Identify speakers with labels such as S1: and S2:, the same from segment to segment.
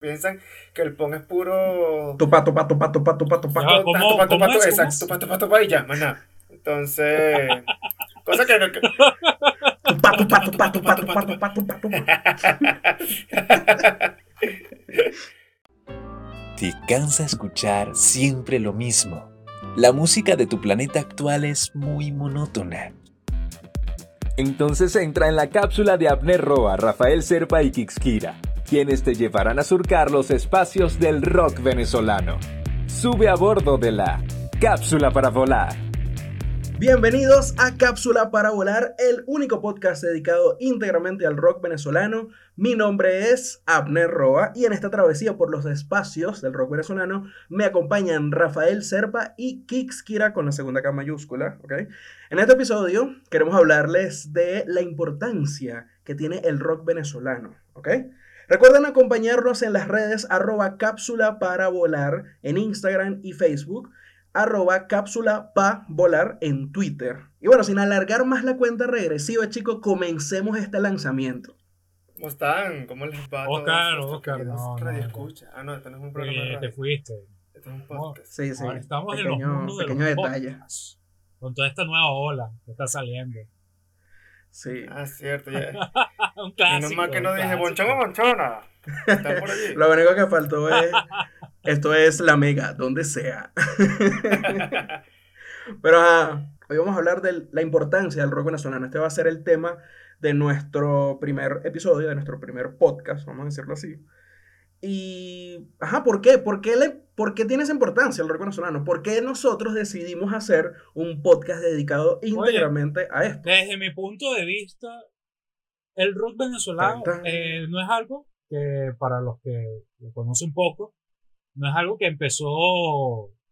S1: piensan que el pon es puro.
S2: Tupa, tupa, tupa, tupa, tupa, tupa.
S3: Ya, ¿cómo-
S1: tupa, tupa,
S3: es?
S1: exacto, tupa, tupa, tupa, y ya, maná. Entonces. cosa que no. que-
S2: Tupa, tupa, tupa, tupa, tupa, tupa, tupa, tupa.
S4: ¿Te cansa escuchar siempre lo mismo? La música de tu planeta actual es muy monótona.
S5: Entonces entra en la cápsula de Abner Roa, Rafael Serpa y Kixkira, quienes te llevarán a surcar los espacios del rock venezolano. Sube a bordo de la cápsula para volar.
S2: Bienvenidos a Cápsula para Volar, el único podcast dedicado íntegramente al rock venezolano. Mi nombre es Abner Roa y en esta travesía por los espacios del rock venezolano me acompañan Rafael Serpa y Kix Kira con la segunda K mayúscula. ¿ok? En este episodio queremos hablarles de la importancia que tiene el rock venezolano. ¿ok? Recuerden acompañarnos en las redes arroba cápsula para volar en Instagram y Facebook arroba cápsula pa volar en Twitter. Y bueno, sin alargar más la cuenta regresiva, chicos, comencemos este lanzamiento.
S1: ¿Cómo están? ¿Cómo les va? a todos
S3: Oscar, Oscar, no,
S1: radioescuchas? Ah, no, este no es un programa de
S3: Eh, te fuiste.
S1: Este es un podcast.
S2: Sí, sí.
S3: Ahora estamos en los mundos de
S2: pequeño
S3: los
S2: detalle.
S3: podcasts, Con toda esta nueva ola que está saliendo.
S2: Sí.
S1: Ah, cierto, ya.
S3: un clásico.
S1: Menos mal que no dije bonchón o bonchona. Están por allí.
S2: Lo único que faltó es. Esto es la mega, donde sea. Pero hoy vamos a hablar de la importancia del rock venezolano. Este va a ser el tema de nuestro primer episodio, de nuestro primer podcast, vamos a decirlo así. Y, ajá, ¿por qué? ¿Por qué, le, ¿Por qué tiene esa importancia el rock venezolano? ¿Por qué nosotros decidimos hacer un podcast dedicado íntegramente a esto?
S3: Desde mi punto de vista, el rock venezolano eh, no es algo que, para los que lo conocen poco, no es algo que empezó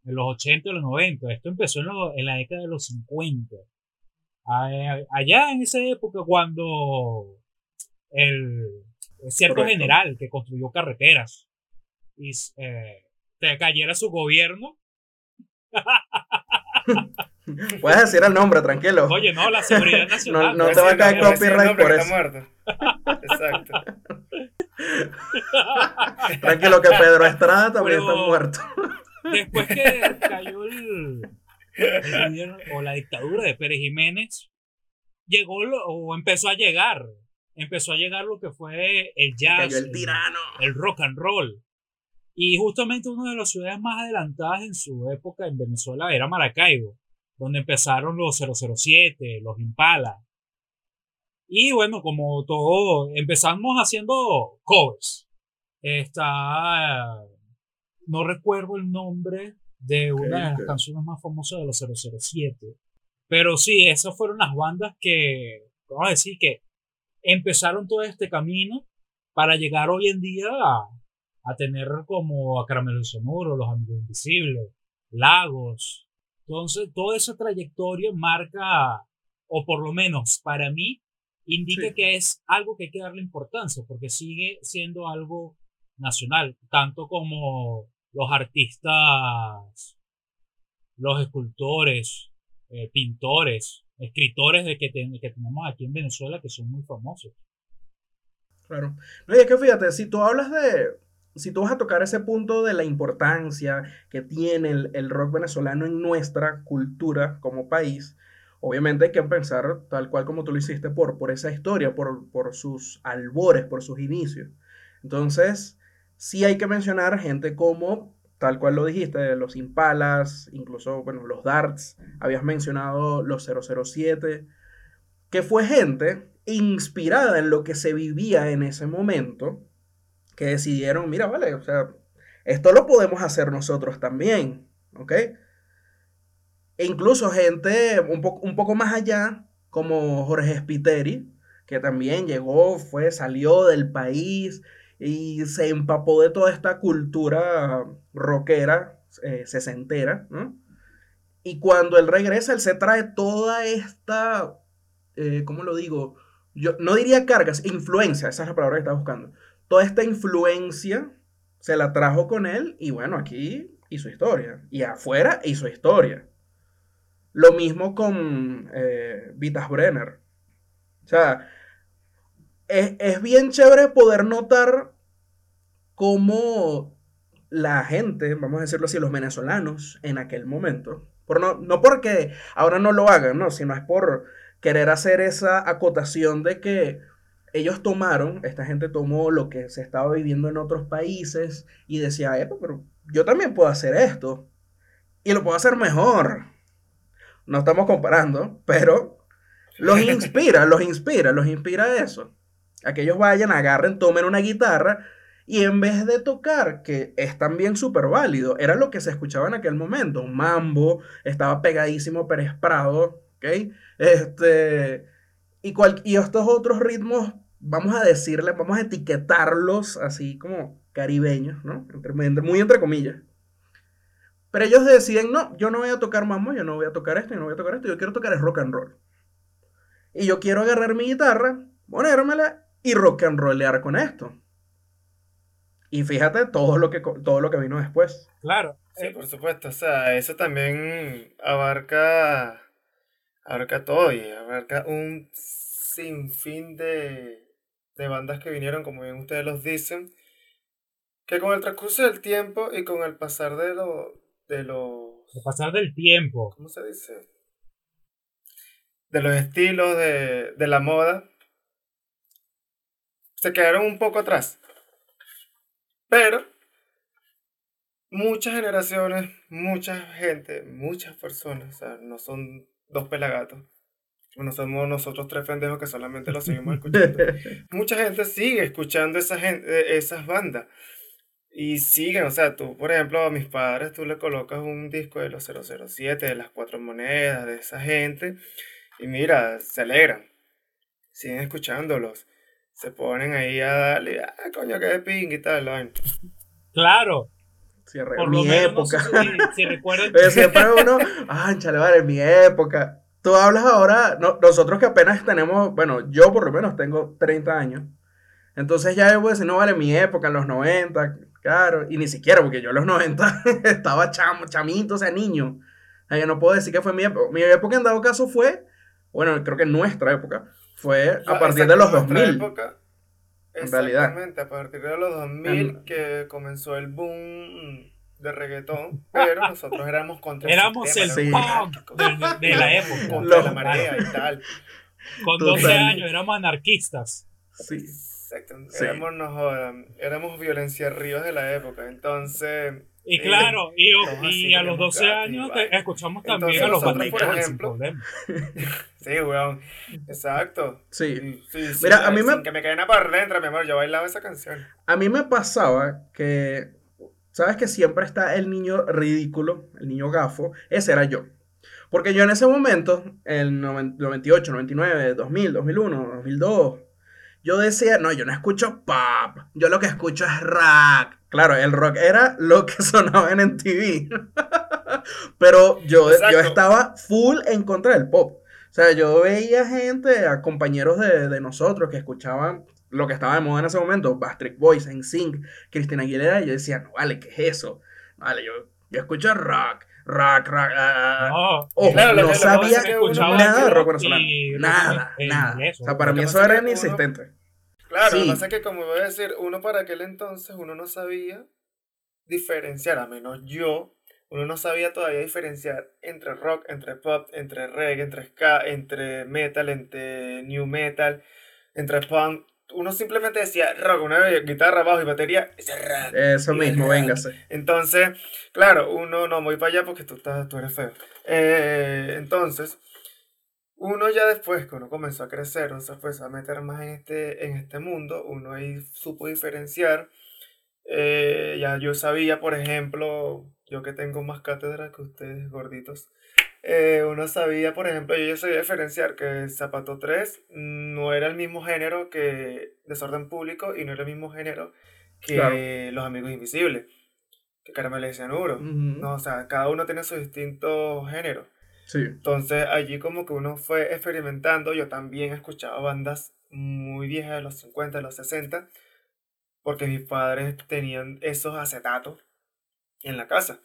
S3: en los 80 o los 90. Esto empezó en, lo- en la década de los 50. A- Allá en esa época, cuando el cierto
S2: Correcto.
S3: general que construyó carreteras y eh, te cayera su gobierno,
S2: Puedes decir el nombre, tranquilo.
S3: oye, no, la seguridad nacional.
S2: no te va a caer copyright por eso.
S1: Exacto.
S2: Tranquilo que Pedro Estrada también
S3: Pero-
S2: está muerto.
S3: Después que cayó el, el gobierno o la dictadura de Pérez Jiménez, llegó lo- o empezó a llegar, empezó a llegar lo que fue el jazz,
S2: Cayó el tirano.
S3: el rock and roll. Y justamente una de las ciudades más adelantadas en su época en Venezuela era Maracaibo, donde empezaron los 007, los Impala. Y bueno, como todo, empezamos haciendo covers. Está, no recuerdo el nombre de una de las
S2: ok.
S3: canciones más famosas de los 007. Pero sí, esas fueron las bandas que, vamos a decir que empezaron todo este camino para llegar hoy en día a, a tener como a Caramelo Sonoro, Los Amigos Invisibles, Lagos. Entonces, toda esa trayectoria marca, o por lo menos para mí, indica
S2: Sí.
S3: que es algo que hay que darle importancia, porque sigue siendo algo nacional, tanto como los artistas, los escultores, eh, pintores, escritores de que, ten- que tenemos aquí en Venezuela que son muy famosos.
S2: Claro. No, y es que fíjate, si tú hablas de. Si tú vas a tocar ese punto de la importancia que tiene el, el rock venezolano en nuestra cultura como país, obviamente hay que pensar tal cual como tú lo hiciste por, por esa historia, por, por sus albores, por sus inicios. Entonces, sí hay que mencionar gente como, tal cual lo dijiste, los Impalas, incluso, bueno, los Darts, habías mencionado los 007, que fue gente inspirada en lo que se vivía en ese momento, que decidieron, mira, vale, o sea, esto lo podemos hacer nosotros también, ¿ok? E incluso gente un, un poco más allá, como Jorge Spiteri, que también llegó, fue, salió del país y se empapó de toda esta cultura rockera, eh, sesentera, ¿no? Y cuando él regresa, él se trae toda esta, eh, ¿cómo lo digo? Yo no diría cargas, influencia, esa es la palabra que estaba buscando. Toda esta influencia se la trajo con él y bueno, aquí hizo historia. Y afuera hizo historia. Lo mismo con eh, Vitas Brenner. O sea, es, es bien chévere poder notar cómo la gente, vamos a decirlo así, los venezolanos en aquel momento, por no, no porque ahora no lo hagan, no, sino es por querer hacer esa acotación de que ellos tomaron, esta gente tomó lo que se estaba viviendo en otros países y decía, pero yo también puedo hacer esto y lo puedo hacer mejor. No estamos comparando, pero los inspira, los inspira, los inspira eso. A que ellos vayan, agarren, tomen una guitarra y en vez de tocar, que es también súper válido, era lo que se escuchaba en aquel momento, un mambo, estaba pegadísimo Pérez Prado, ¿ok? Este, y, cual, y estos otros ritmos, vamos a decirle, vamos a etiquetarlos así como caribeños, ¿no? muy entre comillas. Pero ellos deciden, no, yo no voy a tocar mambo, yo no voy a tocar esto, yo no voy a tocar esto, yo quiero tocar el rock and roll. Y yo quiero agarrar mi guitarra, ponérmela y rock and rollear con esto. Y fíjate todo lo que, todo lo que vino después.
S3: Claro.
S1: Sí, eh, por supuesto. O sea, eso también abarca, abarca todo y abarca un sinfín de, de bandas que vinieron, como bien ustedes los dicen, que con el transcurso del tiempo y con el pasar de lo, de los...
S3: El pasar del tiempo.
S1: ¿Cómo se dice? De los estilos, de, de la moda, se quedaron un poco atrás. Pero muchas generaciones, mucha gente, muchas personas, o sea, no son dos pelagatos. No somos nosotros tres pendejos que solamente lo seguimos escuchando. Mucha gente sigue escuchando esa gente, esas bandas. Y siguen, o sea, tú, por ejemplo, a mis padres, tú le colocas un disco de los 007, de las cuatro monedas, de esa gente, y mira, se alegran. Siguen escuchándolos se ponen ahí a darle, ah, coño, que de ping y tal,
S3: Claro.
S2: Por mi época.
S3: si, recuerdan.
S2: siempre uno, ah, chale, vale, en mi época. Tú hablas ahora, nosotros que apenas tenemos, bueno, yo por lo menos tengo 30 años. Entonces ya yo voy a decir, no vale, mi época, en los 90, claro, y ni siquiera, porque yo en los 90 estaba chamo, chamito, o sea, niño. O sea, yo no puedo decir que fue mi época. Mi época en dado caso fue, bueno, creo que nuestra época, fue a partir de los 2000. Época,
S1: en realidad. a partir de los 2000 que comenzó el boom de reggaetón, pero nosotros éramos contra
S3: Éramos el punk de, la época.
S1: Contra la marea y tal.
S3: Con 12 años éramos anarquistas.
S1: Sí. Exacto. Éramos, éramos violencia ríos de la época. Entonces,
S3: y claro, y, y a los 12 años escuchamos también a los sin problema.
S1: sí, weón. Exacto.
S2: Sí.
S1: Mira, a mí me... que me queden a por dentro, mi amor, yo bailaba esa canción.
S2: A mí me pasaba que, ¿sabes que siempre está el niño ridículo, el niño gafo? Ese era yo. Porque yo en ese momento, en 98, 99, 2000, 2001, 2002, yo decía, no, yo no escucho pop, yo lo que escucho es rock. Claro, el rock era lo que sonaba en MTV. Pero yo, yo estaba full en contra del pop. O sea, yo veía gente, a compañeros de, nosotros que escuchaban lo que estaba de moda en ese momento, Bastric Boys, NSYNC, Cristina Aguilera, y yo decía, no vale, ¿qué es eso? Vale, yo, yo escucho rock, rock, rock. Uh, no, no sabía nada de rock venezolano. Nada, nada. o sea, para mí eso era inexistente.
S1: Claro, lo que pasa es que, como voy a decir, uno para aquel entonces, uno no sabía diferenciar, a menos yo, uno no sabía todavía diferenciar entre rock, entre pop, entre reggae, entre ska, entre metal, entre new metal, entre punk. Uno simplemente decía rock, una guitarra, bajo y batería, rock.
S2: Eso mismo, véngase.
S1: Entonces, claro, uno no voy para allá porque tú, estás, tú eres feo. Eh, entonces, uno ya después que uno comenzó a crecer, uno se fue a meter más en este, en este mundo, uno ahí supo diferenciar. Eh, ya yo sabía, por ejemplo, yo que tengo más cátedra que ustedes, gorditos, eh, uno sabía, por ejemplo, yo ya sabía diferenciar que Zapato 3 no era el mismo género que Desorden Público y no era el mismo género que Los Amigos Invisibles, que Caramelo y Cianuro. no, o sea, cada uno tiene su distinto género. Entonces allí como que uno fue experimentando, yo también escuchaba bandas muy viejas de los 50, de los 60, porque mis padres tenían esos acetatos en la casa.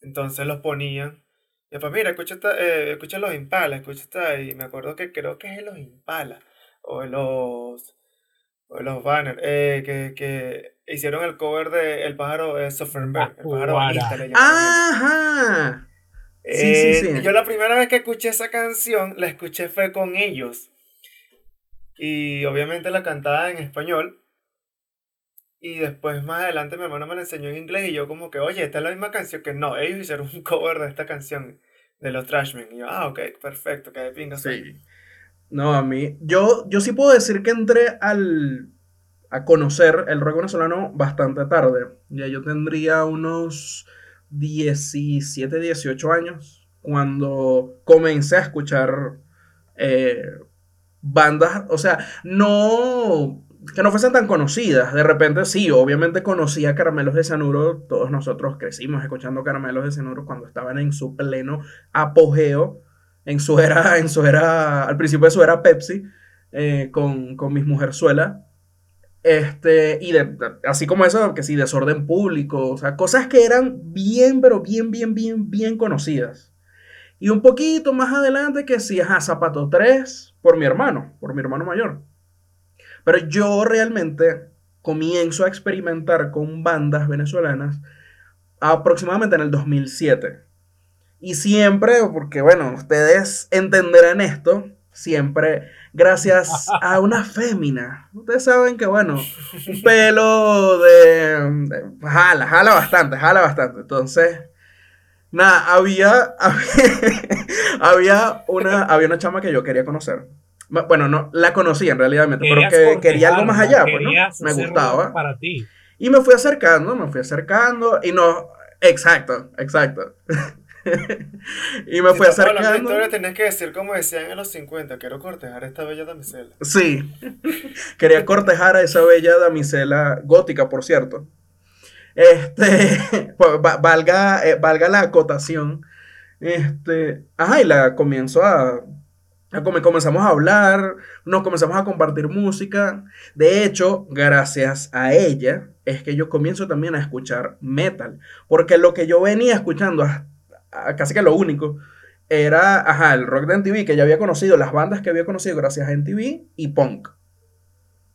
S1: Entonces los ponían. Y pues mira, escucha, eh, escucha los Impala, escucha esta, y me acuerdo que creo que es los Impala, o los, o los banners, eh, que, que hicieron el cover de El pájaro eh, Sofrenberg, el pájaro le llaman ellos.
S2: Ajá. Sí, sí,
S1: Eh,
S2: sí.
S1: Yo la primera vez que escuché esa canción, la escuché fue con ellos. Y obviamente la cantaba en español. Y después más adelante mi hermano me la enseñó en inglés y yo como que, oye, esta es la misma canción que no, ellos hicieron un cover de esta canción de los Trashmen. Y yo, ah, ok, perfecto, que de pinga suena".
S2: Sí. No, a mí. Yo, yo sí puedo decir que entré al, a conocer el rock venezolano bastante tarde. Ya yo tendría unos 17, 18 años cuando comencé a escuchar eh, bandas, o sea, no que no fuesen tan conocidas. De repente sí, obviamente conocía Caramelos de Cianuro. Todos nosotros crecimos escuchando Caramelos de Cianuro cuando estaban en su pleno apogeo. En su era, en su era, al principio de su era Pepsi, eh, con, con Mis Mujerzuela. Este, y de, así como eso, que sí, desorden público, o sea, cosas que eran bien, pero bien, bien, bien, bien conocidas. Y un poquito más adelante que sí, ajá, Zapato 3, por mi hermano, por mi hermano mayor. Pero yo realmente comienzo a experimentar con bandas venezolanas aproximadamente en el 2007. Y siempre, porque bueno, ustedes entenderán esto, siempre gracias a una fémina. Ustedes saben que bueno, un pelo de, de- jala, jala bastante, jala bastante. Entonces, nada, había, había, una, había una chama que yo quería conocer. Bueno, no, la conocí en realidad, pero que quería algo más allá, pues, ¿no? Me gustaba.
S3: Para ti.
S2: Y me fui acercando, me fui acercando y no, exacto, exacto. y me
S1: Si de
S2: acercando.
S1: historia, tenías que decir como decían en los 50, quiero cortejar a esta bella damisela.
S2: Sí, quería cortejar a esa bella damisela gótica, por cierto. Este, pues, va- valga, eh, valga la acotación. Este, ajá, y la comienzo a, a come- comenzamos a hablar, nos comenzamos a compartir música. De hecho, gracias a ella, es que yo comienzo también a escuchar metal. Porque lo que yo venía escuchando, a- a- casi que lo único, era, ajá, el rock de MTV, que ya había conocido, las bandas que había conocido gracias a MTV y punk.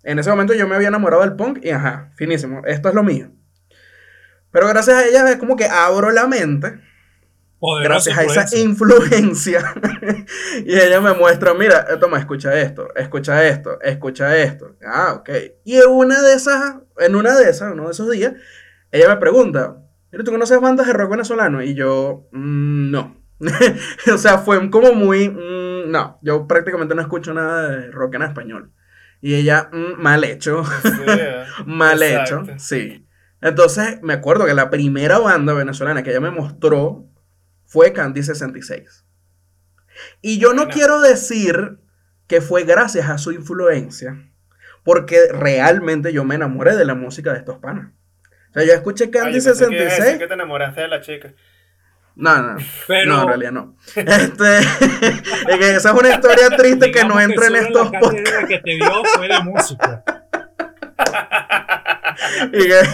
S2: En ese momento yo me había enamorado del punk y, ajá, finísimo, esto es lo mío. Pero gracias a ella es como que abro la mente
S3: Poderosa
S2: gracias a esa
S3: influencia.
S2: y ella me muestra, mira, eh, toma, escucha esto, escucha esto, escucha esto. Ah, ok. Y en una de esas, en una de esas, uno de esos días, ella me pregunta, ¿tú conoces bandas de rock venezolano? Y yo, "Mm, no. o sea, fue como muy, "Mm, no, yo prácticamente no escucho nada de rock en español. Y ella, "Mm, mal hecho.
S1: Sí, eh.
S2: Mal
S1: Exacto.
S2: hecho, sí. Entonces, me acuerdo que la primera banda venezolana que ella me mostró fue Candy 66. Y yo no
S1: Buena.
S2: quiero decir que fue gracias a su influencia, porque realmente yo me enamoré de la música de estos panas. Sea, yo escuché
S1: Ay,
S2: Candy
S1: yo pensé que
S2: 66.
S1: que te enamoraste de la chica.
S2: No, no,
S3: Pero
S2: no, en realidad no. Este, es que esa es una historia triste que no entra en
S3: solo
S2: estos
S3: la
S2: podcasts.
S3: cátedra que te dio fue de música.
S2: Y que-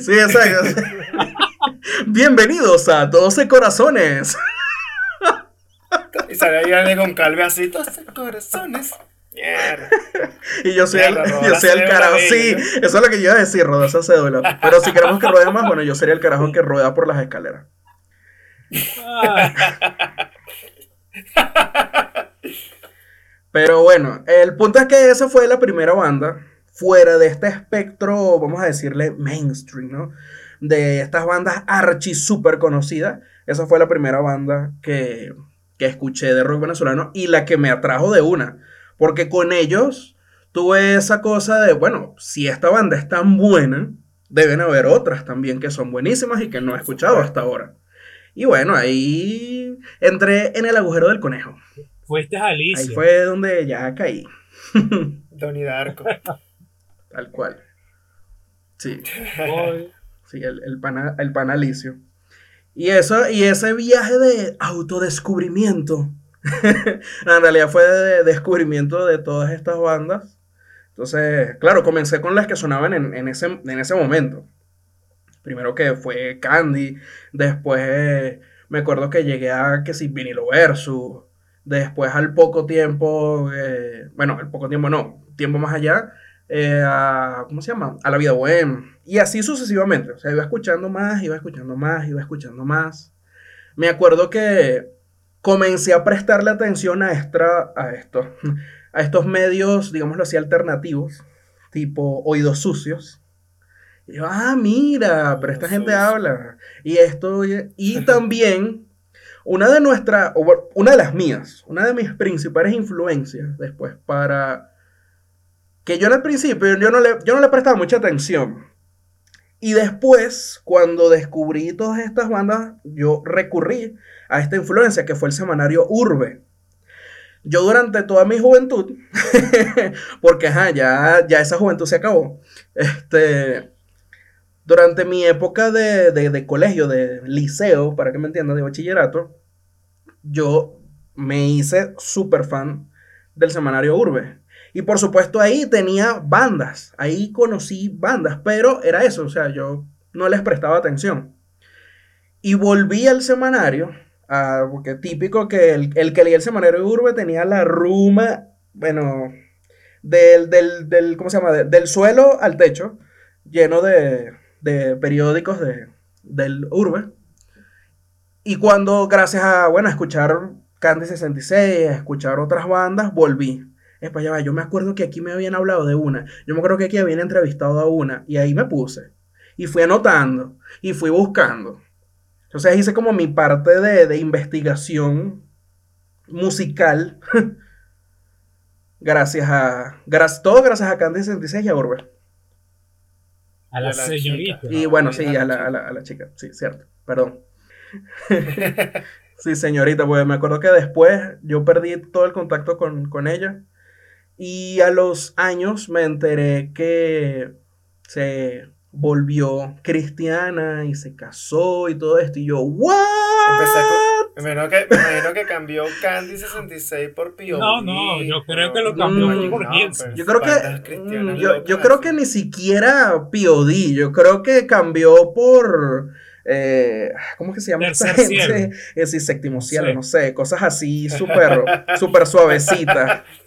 S2: Sí, exacto. Bienvenidos a 12 Corazones.
S1: Y sale ahí alguien con calve así, 12 corazones. Mierda.
S2: Y yo soy el, yo soy el carajo. Sí, eso es lo que yo iba a decir, rodó esa cédula. Pero si queremos que ruede más, bueno, yo sería el carajo que rueda por las escaleras. Pero bueno, el punto es que esa fue la primera banda fuera de este espectro, vamos a decirle mainstream, ¿no? De estas bandas archi súper conocidas. Esa fue la primera banda que, que escuché de rock venezolano y la que me atrajo de una. Porque con ellos tuve esa cosa de, bueno, si esta banda es tan buena, deben haber otras también que son buenísimas y que no he escuchado hasta ahora. Y bueno, ahí entré en el agujero del conejo.
S3: fuiste a
S2: Ahí
S3: Alicia.
S2: fue donde ya caí.
S1: Donnie Darko.
S2: Tal cual. Sí, sí, el, el, pana, el panalicio. Y eso, y ese viaje de autodescubrimiento. en realidad fue de descubrimiento de todas estas bandas. Entonces, claro, comencé con las que sonaban en, en ese, en ese momento. Primero que fue Candy, después eh, me acuerdo que llegué a que si Vinilo Versus, Después, al poco tiempo, eh, bueno, al poco tiempo no, tiempo más allá, eh, a, ¿cómo se llama? A la vida bohem. Y así sucesivamente. O sea, iba escuchando más, iba escuchando más, iba escuchando más. Me acuerdo que comencé a prestarle atención a, extra, a, esto, a estos medios, digámoslo así, alternativos, tipo oídos sucios. Y yo, ah, mira, pero esta gente habla. Y esto, y también una de nuestras, una de las mías, una de mis principales influencias después para que yo en el principio yo no le, yo no le prestaba mucha atención. Y después, cuando descubrí todas estas bandas, yo recurrí a esta influencia que fue el semanario Urbe. Yo durante toda mi juventud, porque ya, ya esa juventud se acabó, este, durante mi época de, de, colegio, de liceo, para que me entiendan, de bachillerato, yo me hice súper fan del semanario Urbe. Y por supuesto ahí tenía bandas, ahí conocí bandas, pero era eso, o sea, yo no les prestaba atención. Y volví al semanario Ah, porque típico que el, que leía el semanario Urbe tenía la ruma, bueno, del, del, ¿cómo se llama? del suelo al techo, lleno de, de periódicos de, del Urbe. Y cuando, gracias a, bueno, escuchar Candy 66, a escuchar otras bandas, volví. Es para allá, yo me acuerdo que aquí me habían hablado de una. Yo me acuerdo que aquí habían entrevistado a una. Y ahí me puse. Y fui anotando. Y fui buscando. Entonces hice como mi parte de, investigación musical. gracias a. todo gracias a Candy 66 y a Urbe.
S3: A la, señorita.
S2: Y bueno, sí, a la, a, la, a la, chica. Sí, cierto. Perdón. sí, señorita, pues me acuerdo que después yo perdí todo el contacto con, con ella. Y a los años me enteré que se volvió cristiana y se casó y todo esto. Y yo, ¿what?
S1: me imagino que, me imagino que cambió Candy 66 por Pio.
S3: No, no, yo creo que lo cambió mm, por
S2: no, Yo creo que, mm, yo, yo creo que ni siquiera POD, yo creo que cambió por... Eh, ¿Cómo que se llama esta gente? Es decir, séptimo cielo, no sé, cosas así súper super suavecitas.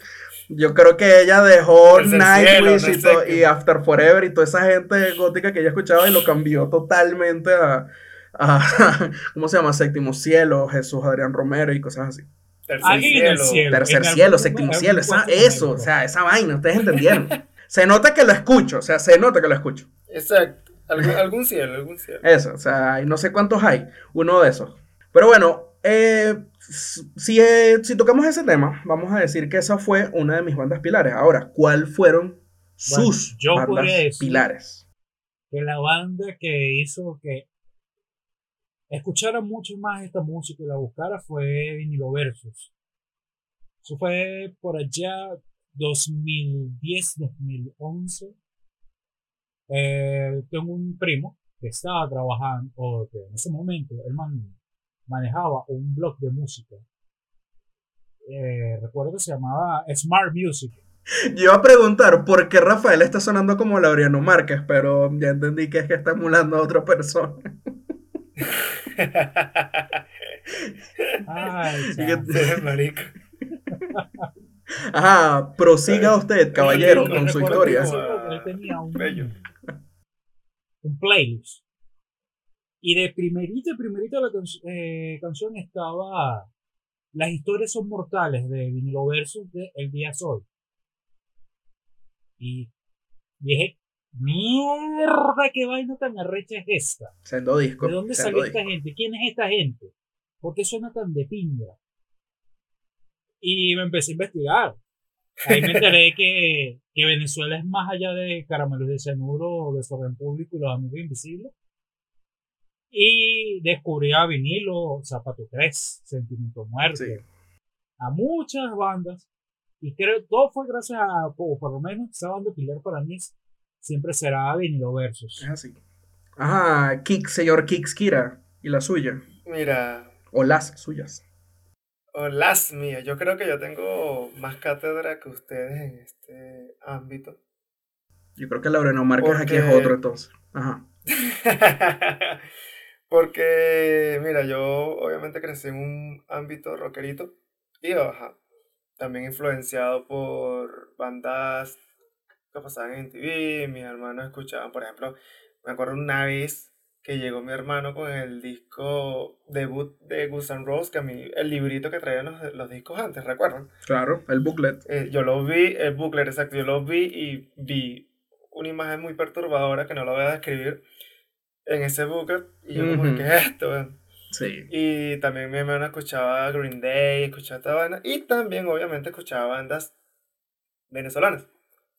S2: Yo creo que ella dejó Nightwish y, After Forever y toda esa gente gótica que ella escuchaba y lo cambió totalmente a, ¿cómo se llama? Séptimo Cielo, Jesús Adrián Romero y cosas así.
S3: Tercer cielo.
S2: Tercer cielo, séptimo cielo, eso, o sea, esa vaina, ustedes entendieron. se nota que lo escucho, o sea, se nota que lo escucho.
S1: Exacto, algún, cielo, algún cielo.
S2: Eso, o sea, no sé cuántos hay, uno de esos. Pero bueno, eh, si, eh, si tocamos ese tema, vamos a decir que esa fue una de mis bandas pilares. Ahora, ¿cuál fueron sus bandas pilares?
S3: Que la banda que hizo que escuchara mucho más esta música y la buscara fue Vinilo Versus. Eso fue por allá 2010-2011. Eh, tengo un primo que estaba trabajando, o que en ese momento, el man manejaba un blog de música. Eh, recuerdo que se llamaba Smart Music.
S2: Yo iba a preguntar por qué Rafael está sonando como Laureano Márquez, pero ya entendí que es que está emulando a otra persona.
S3: Ay,
S1: marico.
S2: Ajá, prosiga usted, caballero, con su historia.
S3: Él tenía un, un playlist y de primerita, primerita la eh, canción estaba Las historias son mortales de Vinilo Versus de El Día Sol. Y dije, mierda, qué vaina tan arrecha es esta.
S2: Sendo disco.
S3: ¿De dónde salió esta gente? ¿Quién es esta gente? ¿Por qué suena tan de pinga? Y me empecé a investigar. Ahí me enteré que, que Venezuela es más allá de caramelos de cianuro, desorden público y los amigos invisibles y descubrí a vinilo, Zapato 3, Sentimiento Muerte, a muchas bandas. Y creo todo fue gracias a, o por lo menos esa banda pilar para mí siempre será vinilo versus.
S2: Es así. Ajá, Kik, señor Kix Kira, y la suya.
S1: Mira.
S2: O las suyas.
S1: O las mías. Yo creo que yo tengo más cátedra que ustedes en este ámbito.
S2: Yo creo que Laureno Márquez aquí es otro entonces. Ajá.
S1: Porque, mira, yo obviamente crecí en un ámbito rockerito. Y ajá, también influenciado por bandas que pasaban en TV, mis hermanos escuchaban, por ejemplo, me acuerdo una vez que llegó mi hermano con el disco debut de Guns N' Roses, que a mí, el librito que traían los, los discos antes, ¿recuerdan?
S2: Claro, el booklet.
S1: Eh, yo lo vi, el booklet, exacto, yo lo vi y vi una imagen muy perturbadora que no lo voy a describir en ese booklet. Y yo como,
S2: Ujú.
S1: ¿qué es esto? weón?
S2: Sí.
S1: Y también mi hermano escuchaba Green Day, escuchaba esta banda. Y también, obviamente, escuchaba bandas venezolanas.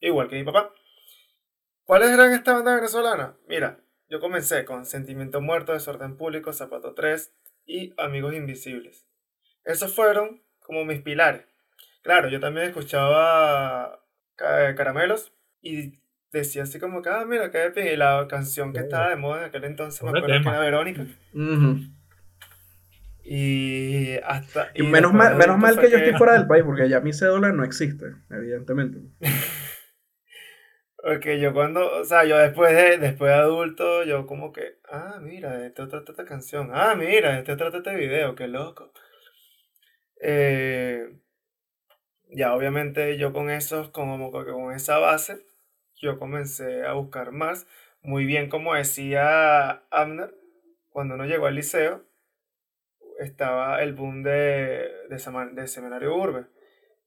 S1: Igual que mi papá. ¿Cuáles eran estas bandas venezolanas? Mira, yo comencé con Sentimiento Muerto, Desorden Público, Zapato 3 y Amigos Invisibles. Esos fueron como mis pilares. Claro, yo también escuchaba Ca- Caramelos y decía así como que, ah, mira, qué pin-". Y la canción que estaba de moda en aquel entonces, me acuerdo que
S3: tema.
S1: era Verónica. Y hasta.
S2: Y menos mal, menos mal que yo estoy fuera del país, porque ya mi cédula no existe, evidentemente.
S1: Porque yo cuando, o sea, yo después de, después de adulto, yo como que, ah, mira, de esto trata esta canción, ah, mira, de esto trata este video, qué loco. Eh, ya obviamente yo con esos, como que con esa base, yo comencé a buscar más. Muy bien, como decía Abner, cuando uno llegó al liceo, estaba el boom de, de, Sema- de Seminario Urbe.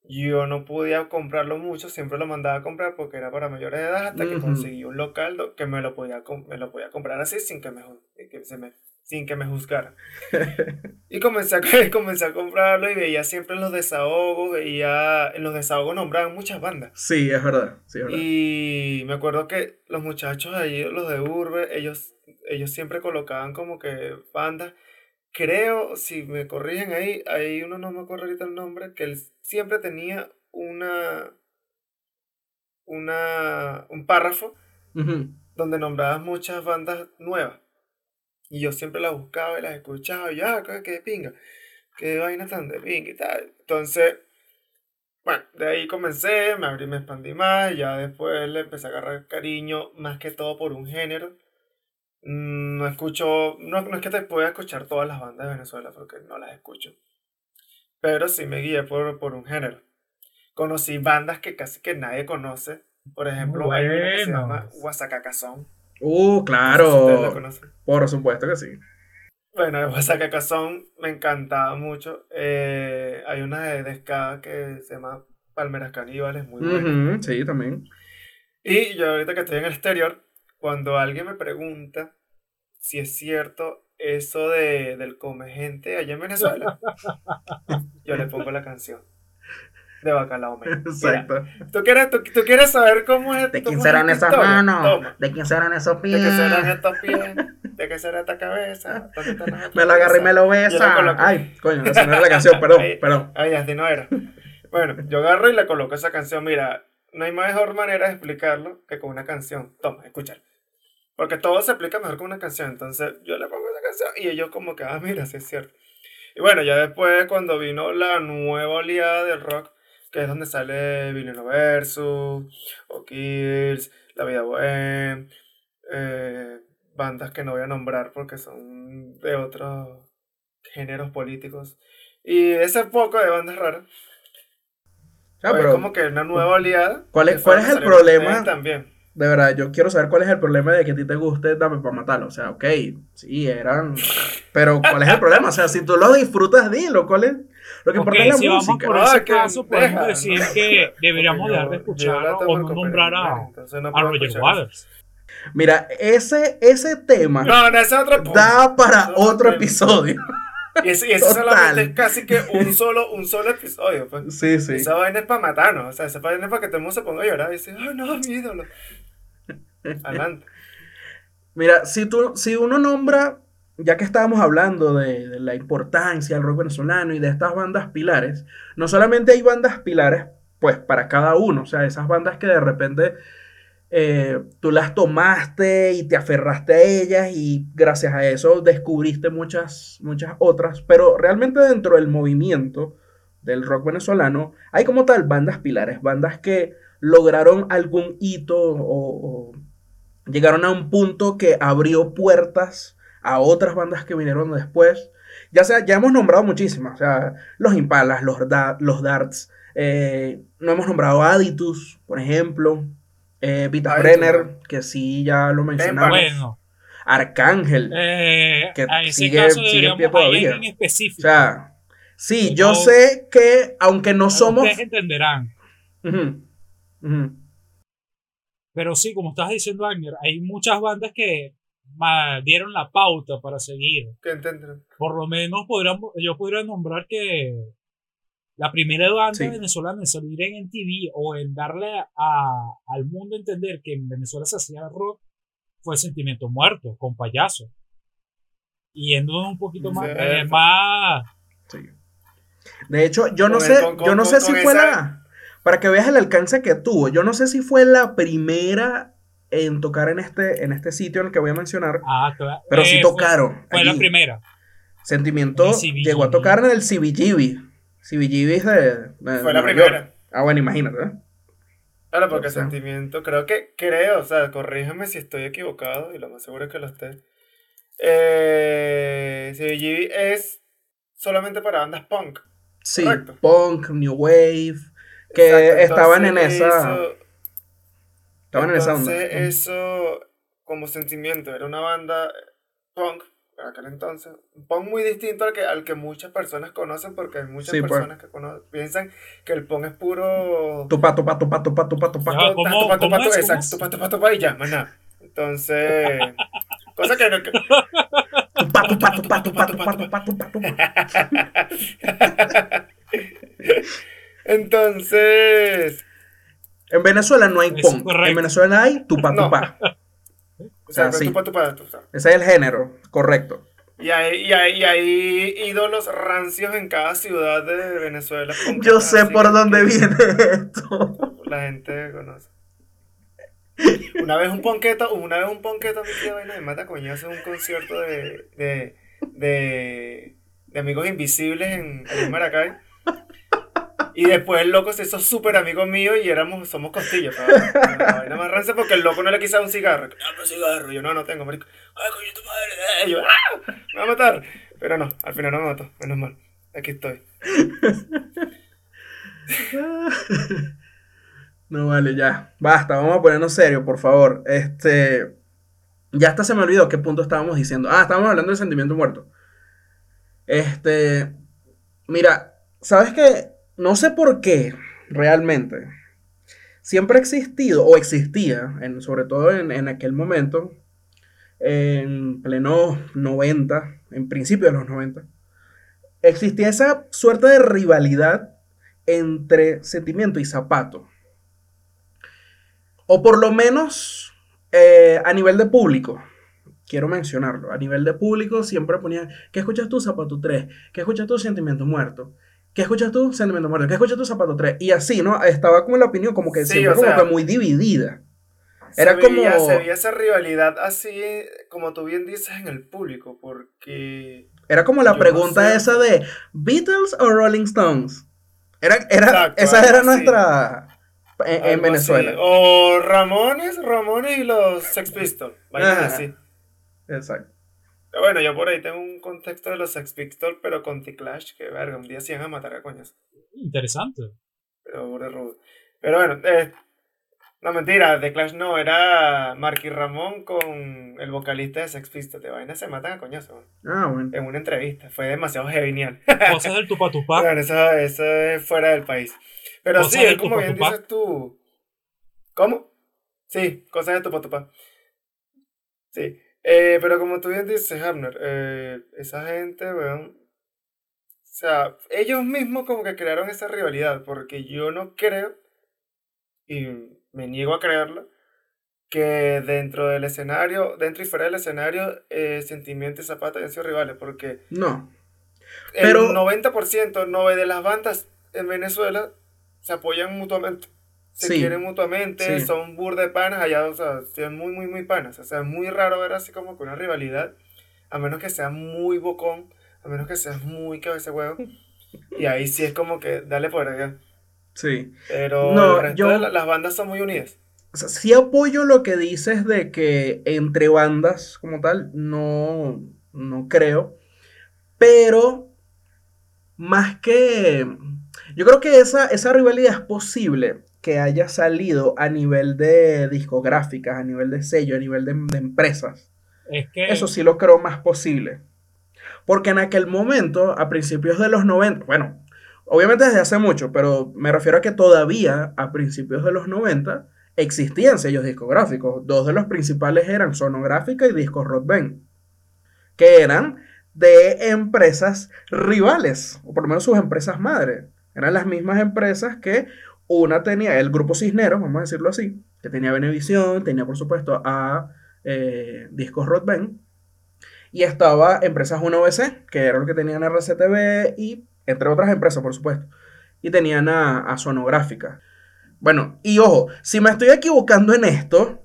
S1: Yo no podía comprarlo mucho, siempre lo mandaba a comprar porque era para mayores de edad, hasta que conseguí un local que me lo podía, me lo podía comprar así sin que me, que se me, sin que me juzgaran. Y comencé a, comencé a comprarlo y veía siempre en los desahogos, veía, en los desahogos nombraban muchas bandas.
S2: Sí, es verdad, sí, es verdad.
S1: Y me acuerdo que los muchachos ahí, los de Urbe, ellos, ellos siempre colocaban como que bandas. Creo, si me corrigen ahí, hay uno, no me acuerdo ahorita el nombre, que él siempre tenía una, una, un párrafo donde nombrabas muchas bandas nuevas. Y yo siempre las buscaba y las escuchaba. Y ya, qué, qué pinga. Qué vaina tan de pinga y tal. Entonces, bueno, de ahí comencé, me abrí, me expandí más. Y ya después le empecé a agarrar cariño, más que todo por un género. Mm, No escucho, no, no es que te pueda escuchar todas las bandas de Venezuela, porque no las escucho. Pero sí me guié por, por un género. Conocí bandas que casi que nadie conoce. Por ejemplo, hay una que se llama
S3: buenas.
S2: Uh,
S1: No sé si
S2: claro. Por supuesto que sí.
S1: Bueno, de Guasacacazón me encantaba mucho. Eh, hay una de, de ska que se llama Palmeras Caníbales, muy buena.
S2: Sí, también.
S1: Y yo ahorita que estoy en el exterior, cuando alguien me pregunta si es cierto eso de, del come gente allá en Venezuela, yo le pongo la canción de Bacalao Man. Mira,
S2: Exacto.
S1: ¿tú quieres, tú, tú quieres saber cómo es
S2: ¿De quién serán esas
S1: historia?
S2: manos?
S1: Toma.
S2: ¿De quién serán esos
S1: ¿De
S2: pies?
S1: qué serán estos pies? ¿De qué será esta cabeza? ¿Dónde están las otras
S2: Me lo agarré y me lo besa. Ay, coño, esa no era la canción, perdón, perdón.
S1: Ay, así no era. Bueno, yo agarro y le coloco esa canción. Mira, no hay mejor manera de explicarlo que con una canción. Toma, escúchala. Porque todo se explica mejor con una canción. Entonces yo le pongo esa canción y ellos como que, ah, mira, sí es cierto. Y bueno, ya después cuando vino la nueva oleada del rock, que es donde sale Vileno Versus, O'Kills, La Vida Bohem, eh, bandas que no voy a nombrar porque son de otros géneros políticos. Y ese poco de bandas raras.
S2: Ah,
S1: fue
S2: pero
S1: como que una nueva oleada.
S2: ¿Cuál es- cuál es el problema?
S1: También.
S2: de verdad, yo quiero saber cuál es el problema de que a ti te guste Dame para matarlo. O sea, ok, sí, eran. Pero ¿cuál es el problema? O sea, si tú lo disfrutas, dilo. ¿Cuál es? Lo que
S3: Ok,
S2: importa es la
S3: si vamos
S2: música.
S3: por
S1: Ah,
S3: ese
S1: que
S3: caso, podemos
S1: deja,
S3: decir
S1: ¿no?
S3: que deberíamos dejar de escuchar o no nombrar a,
S1: no
S3: a Roger Waters.
S2: Mira, ese, ese tema
S1: No, no, ese es otro
S2: da para otro episodio.
S1: Y ese, y ese
S2: Total.
S1: solamente es casi que un solo, un solo episodio. Pues.
S2: Sí, sí.
S1: Esa vaina es para matarnos. O sea, esa vaina es para que todo el mundo se ponga a llorar y decir, ay, no, mi ídolo. Adelante.
S2: Mira, si, tú, si uno nombra, ya que estábamos hablando de, la importancia del rock venezolano y de estas bandas pilares, no solamente hay bandas pilares, pues para cada uno, o sea, esas bandas que de repente eh, tú las tomaste y te aferraste a ellas y gracias a eso descubriste muchas, muchas otras, pero realmente dentro del movimiento del rock venezolano hay como tal bandas pilares, bandas que lograron algún hito o llegaron a un punto que abrió puertas a otras bandas que vinieron después. Ya sea, ya hemos nombrado muchísimas. O sea, los Impalas, los, los Darts. Eh, no hemos nombrado Aditus, por ejemplo. Eh, Vita Brenner, que sí, ya lo mencionamos.
S3: Bueno.
S2: Arcángel.
S3: Eh, que sigue, sigue en pie todavía. En específico.
S2: O sea, sí, yo sé que aunque no somos.
S3: Ustedes entenderán. Pero sí, como estás diciendo, Agner, hay muchas bandas que dieron la pauta para seguir.
S1: Que.
S3: Por lo menos podríamos, yo podría nombrar que la primera banda venezolana en salir en TV o en darle a, al mundo a entender que en Venezuela se hacía rock fue Sentimiento Muerto, con Payaso. Y yendo un poquito más... Eh,
S2: de hecho, yo no sé, yo no sé si fue la... Para que veas el alcance que tuvo, yo no sé si fue la primera en tocar en este, en este sitio en el que voy a mencionar.
S3: Ah, claro.
S2: Pero sí tocaron.
S3: Fue, la primera.
S2: Sentimiento llegó a tocar en el CBGB. CBGB es de,
S1: Fue la primera.
S2: Ah, bueno, imagínate. ¿eh?
S1: Claro, porque Sentimiento, creo que, creo, o sea, corrígeme si estoy equivocado, y lo más seguro es que lo esté. Eh, CBGB es solamente para bandas punk.
S2: Sí, punk, new wave, que estaban en esa...
S1: estaban en esa onda. eso, como sentimiento, era una banda punk para aquel entonces, un punk muy distinto al que, al que muchas personas conocen, porque hay muchas pues. personas que piensan que el punk es puro...
S2: Tupa, tupa, tupa, tupa, tupa, tupa.
S1: Tupa, tupa, tupa, exacto, tupa, tupa, tupa, y ya. Entonces, cosa que no...
S2: Tupa, tupa, tupa, tupa, tupa, tupa, tupa, tupa.
S1: Entonces...
S2: En Venezuela no hay punk, en Venezuela hay tupa, tupa.
S1: O sea, sí.
S2: Ese es el género, correcto.
S1: Y hay, y, hay, y hay, ídolos rancios en cada ciudad de Venezuela.
S2: Yo sé por dónde viene esto.
S1: La gente conoce. Una vez un ponqueto, una vez un ponqueto mi tía vaina de mata hace un concierto de, de, de, de amigos invisibles en, en Maracay. Y después el loco se hizo súper amigo mío y éramos, somos costillas. La vaina más rancia porque el loco no le quiso un cigarro. Un cigarro. yo no, no tengo, marico. Ay, coño, tu madre. ¡ah! Me va a matar. Pero no, al final no me mató. Menos mal. Aquí estoy.
S2: No vale, ya. Basta, vamos a ponernos serio, por favor. Este. Ya hasta se me olvidó qué punto estábamos diciendo. Ah, estábamos hablando del sentimiento muerto. Este. Mira, ¿sabes qué? No sé por qué, realmente, siempre ha existido, o existía, en, sobre todo en, aquel momento, en pleno 90, en principio de los 90, existía esa suerte de rivalidad entre sentimiento y zapato. O por lo menos eh, a nivel de público. Quiero mencionarlo. A nivel de público siempre ponían, ¿qué escuchas tú, Zapato 3? ¿Qué escuchas tú, Sentimiento Muerto? ¿Qué escuchas tú? Sentimiento muerto. ¿Qué escuchas tú? Zapato 3. Y así, ¿no? Estaba como la opinión como que siempre como que muy dividida.
S1: Era como... Se veía esa rivalidad así, como tú bien dices, en el público, porque...
S2: Era como la pregunta esa de, ¿Beatles o Rolling Stones? Era, era, esa era nuestra... En, Venezuela.
S1: O Ramones, Ramones y los Sex Pistols. así.
S2: Exacto.
S1: Bueno, yo por ahí tengo un contexto de los Sex Pistols, pero con T-Clash, que verga, un día se iban a matar a coñas.
S3: Interesante.
S1: Pero, pero bueno, eh, no mentira, The Clash no, era Marky Ramón con el vocalista de Sex Pistols. De vaina se matan a coñazo.
S2: Ah, bueno.
S1: En una entrevista, fue demasiado genial.
S3: Cosas del tupa tupa.
S1: Bueno, eso, eso es fuera del país. Pero sí, es como bien dices tú. ¿Cómo? Sí, cosas de tupa tupa. Sí. Eh, pero como tú bien dices, Hamner, eh, esa gente, weón. O sea, ellos mismos como que crearon esa rivalidad, porque yo no creo, y me niego a creerlo, que dentro del escenario, dentro y fuera del escenario, eh, Sentimiento y Zapata hayan sido rivales, porque.
S2: No.
S1: Pero... El 90% no de las bandas en Venezuela se apoyan mutuamente se quieren mutuamente, son bur de panas, allá, o sea, son muy, muy, muy panas. O sea, es muy raro ver así como que una rivalidad, a menos que sea muy bocón, a menos que seas muy cabeza huevo. Y ahí sí es como que dale por allá.
S2: Sí.
S1: Pero no, el resto de las bandas son muy unidas.
S2: O sea, sí apoyo lo que dices de que entre bandas como tal, no, no creo. Pero, más que... Yo creo que esa, esa rivalidad es posible que haya salido a nivel de discográficas, a nivel de sello, a nivel de, de empresas.
S3: Es que
S2: Eso sí lo creo más posible. Porque en aquel momento, a principios de los 90, bueno, obviamente desde hace mucho, pero me refiero a que todavía a principios de los 90 existían sellos discográficos. Dos de los principales eran Sonográfica y Discos Rock Band, que eran de empresas rivales, o por lo menos sus empresas madres. Eran las mismas empresas que una tenía, el grupo Cisneros, vamos a decirlo así, que tenía Benevisión, tenía por supuesto a eh, Discos Rock Band, y estaba Empresas 1BC, que era lo que tenían RCTV y entre otras empresas, por supuesto. Y tenían a Sonográfica. Bueno, y ojo, si me estoy equivocando en esto,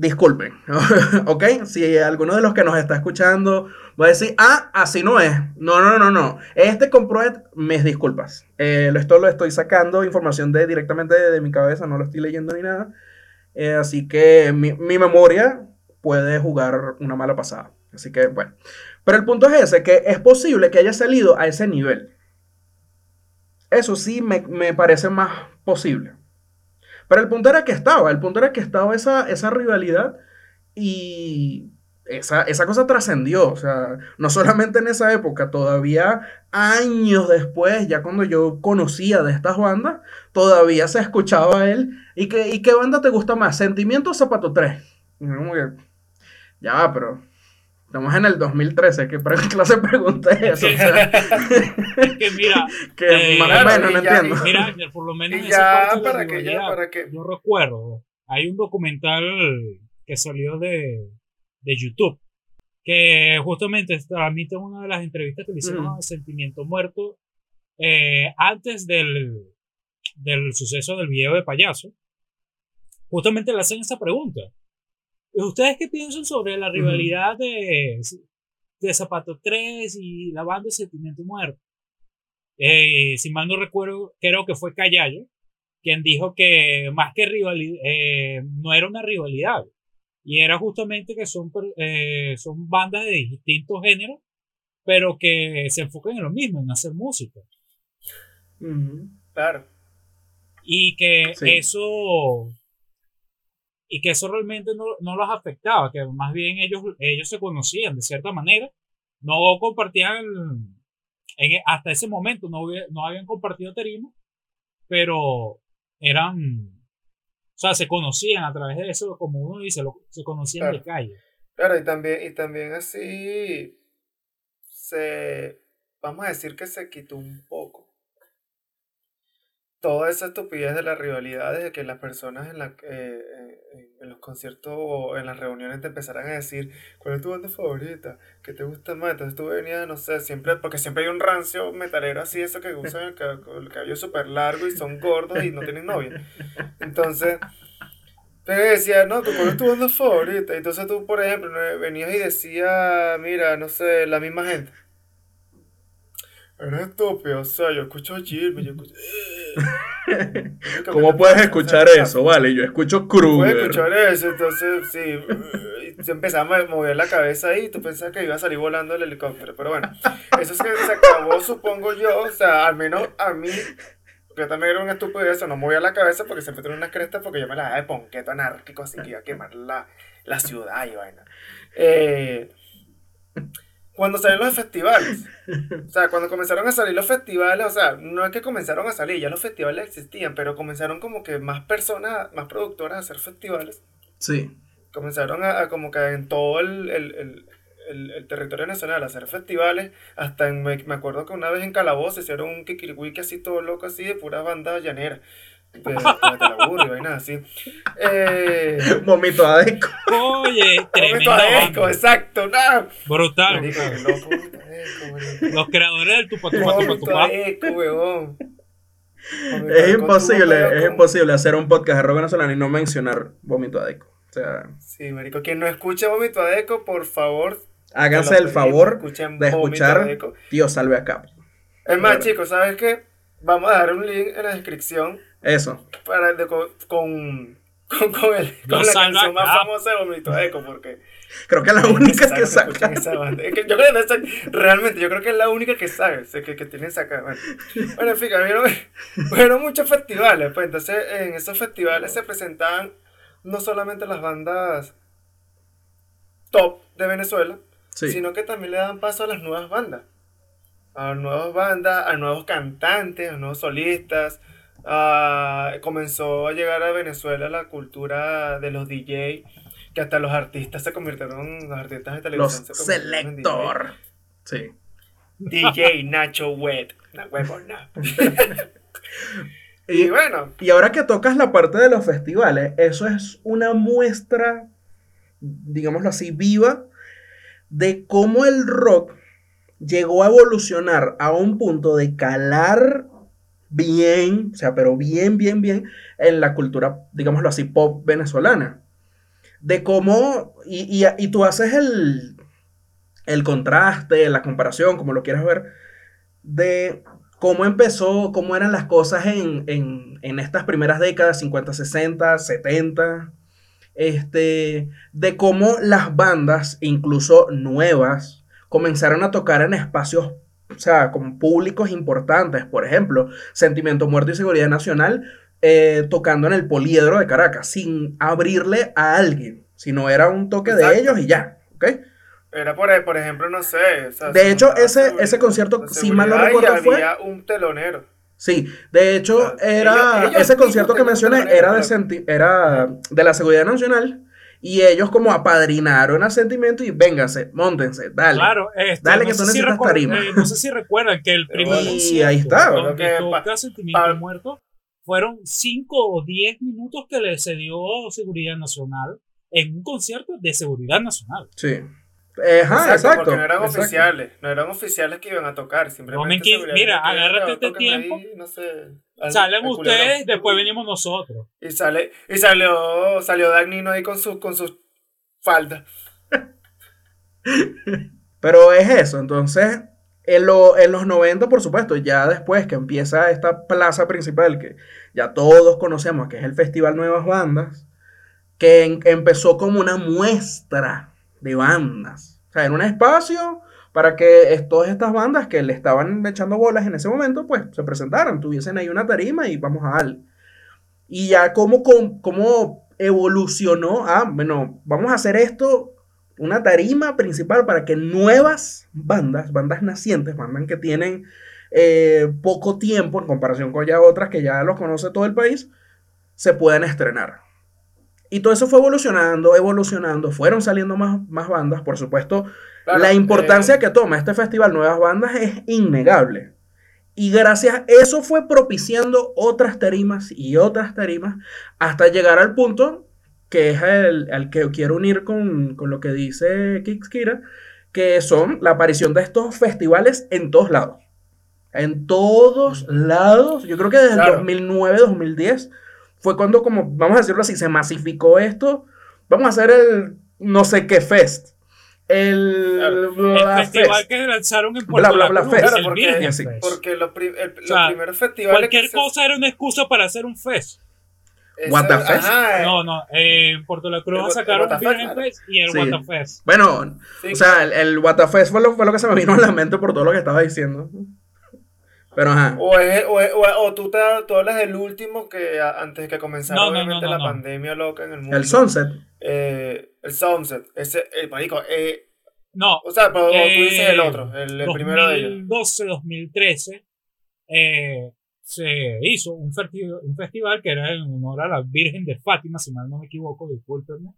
S2: disculpen, ¿ok? Si alguno de los que nos está escuchando va a decir, ah, así no es. No, no, no, no. Este compró, mis disculpas. Eh, esto lo estoy sacando información de, directamente de, de mi cabeza, no lo estoy leyendo ni nada. Eh, así que mi, mi memoria puede jugar una mala pasada. Así que, bueno. Pero el punto es ese, que es posible que haya salido a ese nivel. Eso sí me, me parece más posible. Pero el punto era que estaba, el punto era que estaba esa, esa rivalidad y esa, esa cosa trascendió. O sea, no solamente en esa época, todavía años después, ya cuando yo conocía de estas bandas, todavía se escuchaba él. ¿Y qué, y qué banda te gusta más? ¿Sentimiento o Zapato 3? Y ya va, pero estamos en el 2013, ¿qué pre- clase de pregunta es eso? O sea,
S3: es que mira,
S2: que
S3: Eh,
S2: más
S1: claro,
S2: o menos no
S1: ya-
S2: entiendo.
S3: mira, por lo menos en esa parte de la
S1: para que ya,
S3: rivalidad,
S1: para que.
S3: yo recuerdo, hay un documental que salió de, de YouTube que justamente transmite una de las entrevistas que le hicieron a Sentimiento Muerto eh, antes del, del suceso del video de payaso. Justamente le hacen esa pregunta. ¿Ustedes qué piensan sobre la rivalidad de, de Zapato 3 y la banda Sentimiento Muerto? Eh, si mal no recuerdo, creo que fue Callayo quien dijo que más que rivalidad, no era una rivalidad, y era justamente que son, eh, son bandas de distintos géneros, pero que se enfocan en lo mismo, en hacer música.
S1: Claro.
S3: Y que
S2: Sí.
S3: eso y que eso realmente no, no los afectaba, que más bien ellos, ellos se conocían de cierta manera, no compartían en, hasta ese momento, no, no habían compartido tarima, pero eran, o sea, se conocían a través de eso, como uno dice, lo- se conocían de calle.
S1: Claro, y también, y también así se, vamos a decir que se quitó un poco toda esa estupidez de las rivalidades, de que las personas en, la, eh, en- en los conciertos o en las reuniones te empezaran a decir, ¿cuál es tu banda favorita? ¿Qué te gusta más? Entonces tú venías, no sé, siempre, porque siempre hay un rancio metalero así, eso que usan el, cab- el cabello súper largo y son gordos y no tienen novia. Entonces, te decía, no, ¿tú ¿cuál es tu banda favorita? Entonces tú, por ejemplo, no- venías y decías, mira, no sé, la misma gente. Eres estúpido, o sea, yo escucho Gilby, yo escucho...
S2: ¿Cómo puedes escuchar eso? Vale, yo escucho
S1: Puedes
S2: Kruger.
S1: escuchar eso, entonces sí, y se empezaba a mover la cabeza ahí y tú pensabas que iba a salir volando el helicóptero, pero bueno, eso es que se acabó, supongo yo, o sea, al menos a mí, yo también era un estúpido eso, no movía la cabeza porque siempre tenía una cresta porque yo me la daba de ponqueto anárquico, así que iba a quemar la, la ciudad y vaina. Eh, cuando salieron los festivales, o sea, cuando comenzaron a salir los festivales, o sea, no es que comenzaron a salir, ya los festivales existían, pero comenzaron como que más personas, más productoras a hacer festivales.
S2: Sí.
S1: comenzaron a, a como que en todo el, el, el, el- el territorio nacional a hacer festivales, hasta en, me, me acuerdo que una vez en Calabozo hicieron un kikiriwiki así todo loco así de pura banda llanera, de la y así. Eh,
S2: Vomito adeco.
S3: Oye, tremenda
S1: Adesco,
S3: banda.
S1: exacto, no.
S3: Brutal.
S1: Marico.
S3: Los creadores del Tupa Tupa
S1: huevón. Vomito
S2: Es imposible, es imposible hacer un podcast de rock venezolano y no mencionar vómito adeco. O sea,
S1: Sí, marico, quien no escuche Vomito Adesco, por favor,
S2: háganse el favor de
S1: Vómito
S2: escuchar. Tío Salve a.
S1: Es más, chicos, ¿sabes qué? Vamos a dar un link en la descripción
S2: Eso.
S1: para de- con, con con, con, el, con la canción más famosa de Vomito Eco, porque
S2: Creo que es la
S1: es
S2: única que
S1: escuchen
S2: saca.
S1: esa banda. Es que yo creo que esa- realmente, yo creo que es la única que sabe, que, que tienen sacada. Bueno, bueno, en fin, fueron muchos festivales, pues entonces en esos festivales se presentaban no solamente las bandas top de Venezuela,
S2: Sí.
S1: sino que también le dan paso a las nuevas bandas. A nuevas bandas, a nuevos cantantes, a nuevos solistas. Ah, comenzó a llegar a Venezuela la cultura de los DJ, que hasta los artistas se convirtieron, los artistas de televisión
S2: Los
S1: se
S2: Selector. Sí.
S1: DJ. DJ Nacho Wet.
S2: Y,
S1: Y bueno,
S2: y ahora que tocas la parte de los festivales, eso es una muestra, digámoslo así, viva de cómo el rock llegó a evolucionar a un punto de calar bien, o sea, pero bien, bien, bien en la cultura, digámoslo así, pop venezolana. De cómo, y, y- y tú haces el, el contraste, la comparación, como lo quieras ver, de cómo empezó, cómo eran las cosas en, en- en estas primeras décadas, 50, 60, 70, este, de cómo las bandas, incluso nuevas, comenzaron a tocar en espacios, o sea, con públicos importantes, por ejemplo, Sentimiento Muerto y Seguridad Nacional, eh, tocando en el Poliedro de Caracas, sin abrirle a alguien, sino era un toque de ellos y ya, ¿ok?
S1: era por, por ejemplo, no sé. o sea,
S2: De hecho, ese- ese concierto, si mal no recuerdo, fue-
S1: un telonero.
S2: Sí, de hecho,
S1: O sea,
S2: era
S1: ellos- ellos
S2: ese concierto que mencioné era de, era de la Seguridad Nacional y ellos como apadrinaron a Sentimiento y vénganse, montense, dale.
S3: Claro, este,
S2: Dale,
S3: no
S2: que tú
S3: si
S2: necesitas
S3: recuerdan-
S2: tarima.
S3: eh, no sé si recuerdan que el primer
S2: Y ahí está,
S3: donde toca Sentimiento
S1: pa-
S3: Muerto fueron 5 o 10 minutos que le cedió Seguridad Nacional en un concierto de Seguridad Nacional.
S2: Sí. Ajá, exacto.
S1: Porque no eran
S2: exacto.
S1: oficiales, no eran oficiales que iban a tocar, simplemente.
S3: Mira,
S1: que
S3: agárrate este
S1: ahí,
S3: tiempo.
S1: no sé, al-
S3: Salen
S1: al
S3: ustedes, después venimos nosotros.
S1: Y sale, y salió, salió Dagnino ahí con sus, con sus faldas.
S2: Pero es eso, entonces, en, lo- en los 90, por supuesto, ya después que empieza esta plaza principal que ya todos conocemos, que es el Festival Nuevas Bandas, que en- empezó como una muestra de bandas. O sea, en un espacio para que todas estas bandas que le estaban echando bolas en ese momento, pues se presentaran, tuviesen ahí una tarima y vamos a darle. Y ya cómo, cómo, evolucionó a, bueno, vamos a hacer esto, una tarima principal para que nuevas bandas, bandas nacientes, bandas que tienen eh, poco tiempo en comparación con ya otras que ya los conoce todo el país, se puedan estrenar. Y todo eso fue evolucionando, evolucionando, fueron saliendo más, más bandas, por supuesto.
S1: Claro,
S2: la importancia
S1: eh,
S2: que toma este festival Nuevas Bandas es innegable. Y gracias a eso fue propiciando otras tarimas y otras tarimas hasta llegar al punto que es el, al que quiero unir con, con lo que dice Kikskira, que son la aparición de estos festivales en todos lados. En todos lados. Yo creo que desde
S1: Claro.
S2: el 2009, 2010 fue cuando, como, vamos a decirlo así, se masificó esto. Vamos a hacer el no sé qué fest. El,
S1: Claro.
S2: Bla
S3: el festival
S2: Fest.
S3: que lanzaron en
S2: Bla,
S3: Puerto
S2: bla,
S3: La
S2: bla
S3: Cruz,
S2: Fest.
S3: el
S1: Claro, porque-
S2: sí,
S3: Fest.
S1: Porque los, prim- el- los
S3: sea,
S1: primeros festivales.
S3: Cualquier
S1: que se-
S3: cosa era una excusa para hacer un fest.
S2: What the Fest.
S1: ajá, eh,
S3: No, no, eh, en Puerto La
S1: El
S3: Cruz
S1: What-
S3: sacaron
S1: el What the Fest, claro.
S3: Fest y el
S2: Sí.
S3: What the Fest.
S2: Bueno,
S1: sí,
S2: o sea, el, el WTF fue lo, fue lo que se me vino a la mente por todo lo que estaba diciendo. Pero ajá.
S1: O, es- o, es- o- o tú, te, tú hablas del último que a- antes de que comenzara
S3: No, no,
S1: obviamente
S3: no, no,
S1: la
S3: no.
S1: pandemia loca en el mundo.
S2: El Sunset.
S1: Eh, el Sunset. Ese, el marico, eh,
S3: No,
S1: o sea, pero tú
S3: Eh,
S1: dices el otro, el, el primero de ellos.
S3: 2012-2013 eh, se hizo un, ferti- un festival que era en honor a la Virgen de Fátima, si mal no me equivoco, discúlpenme.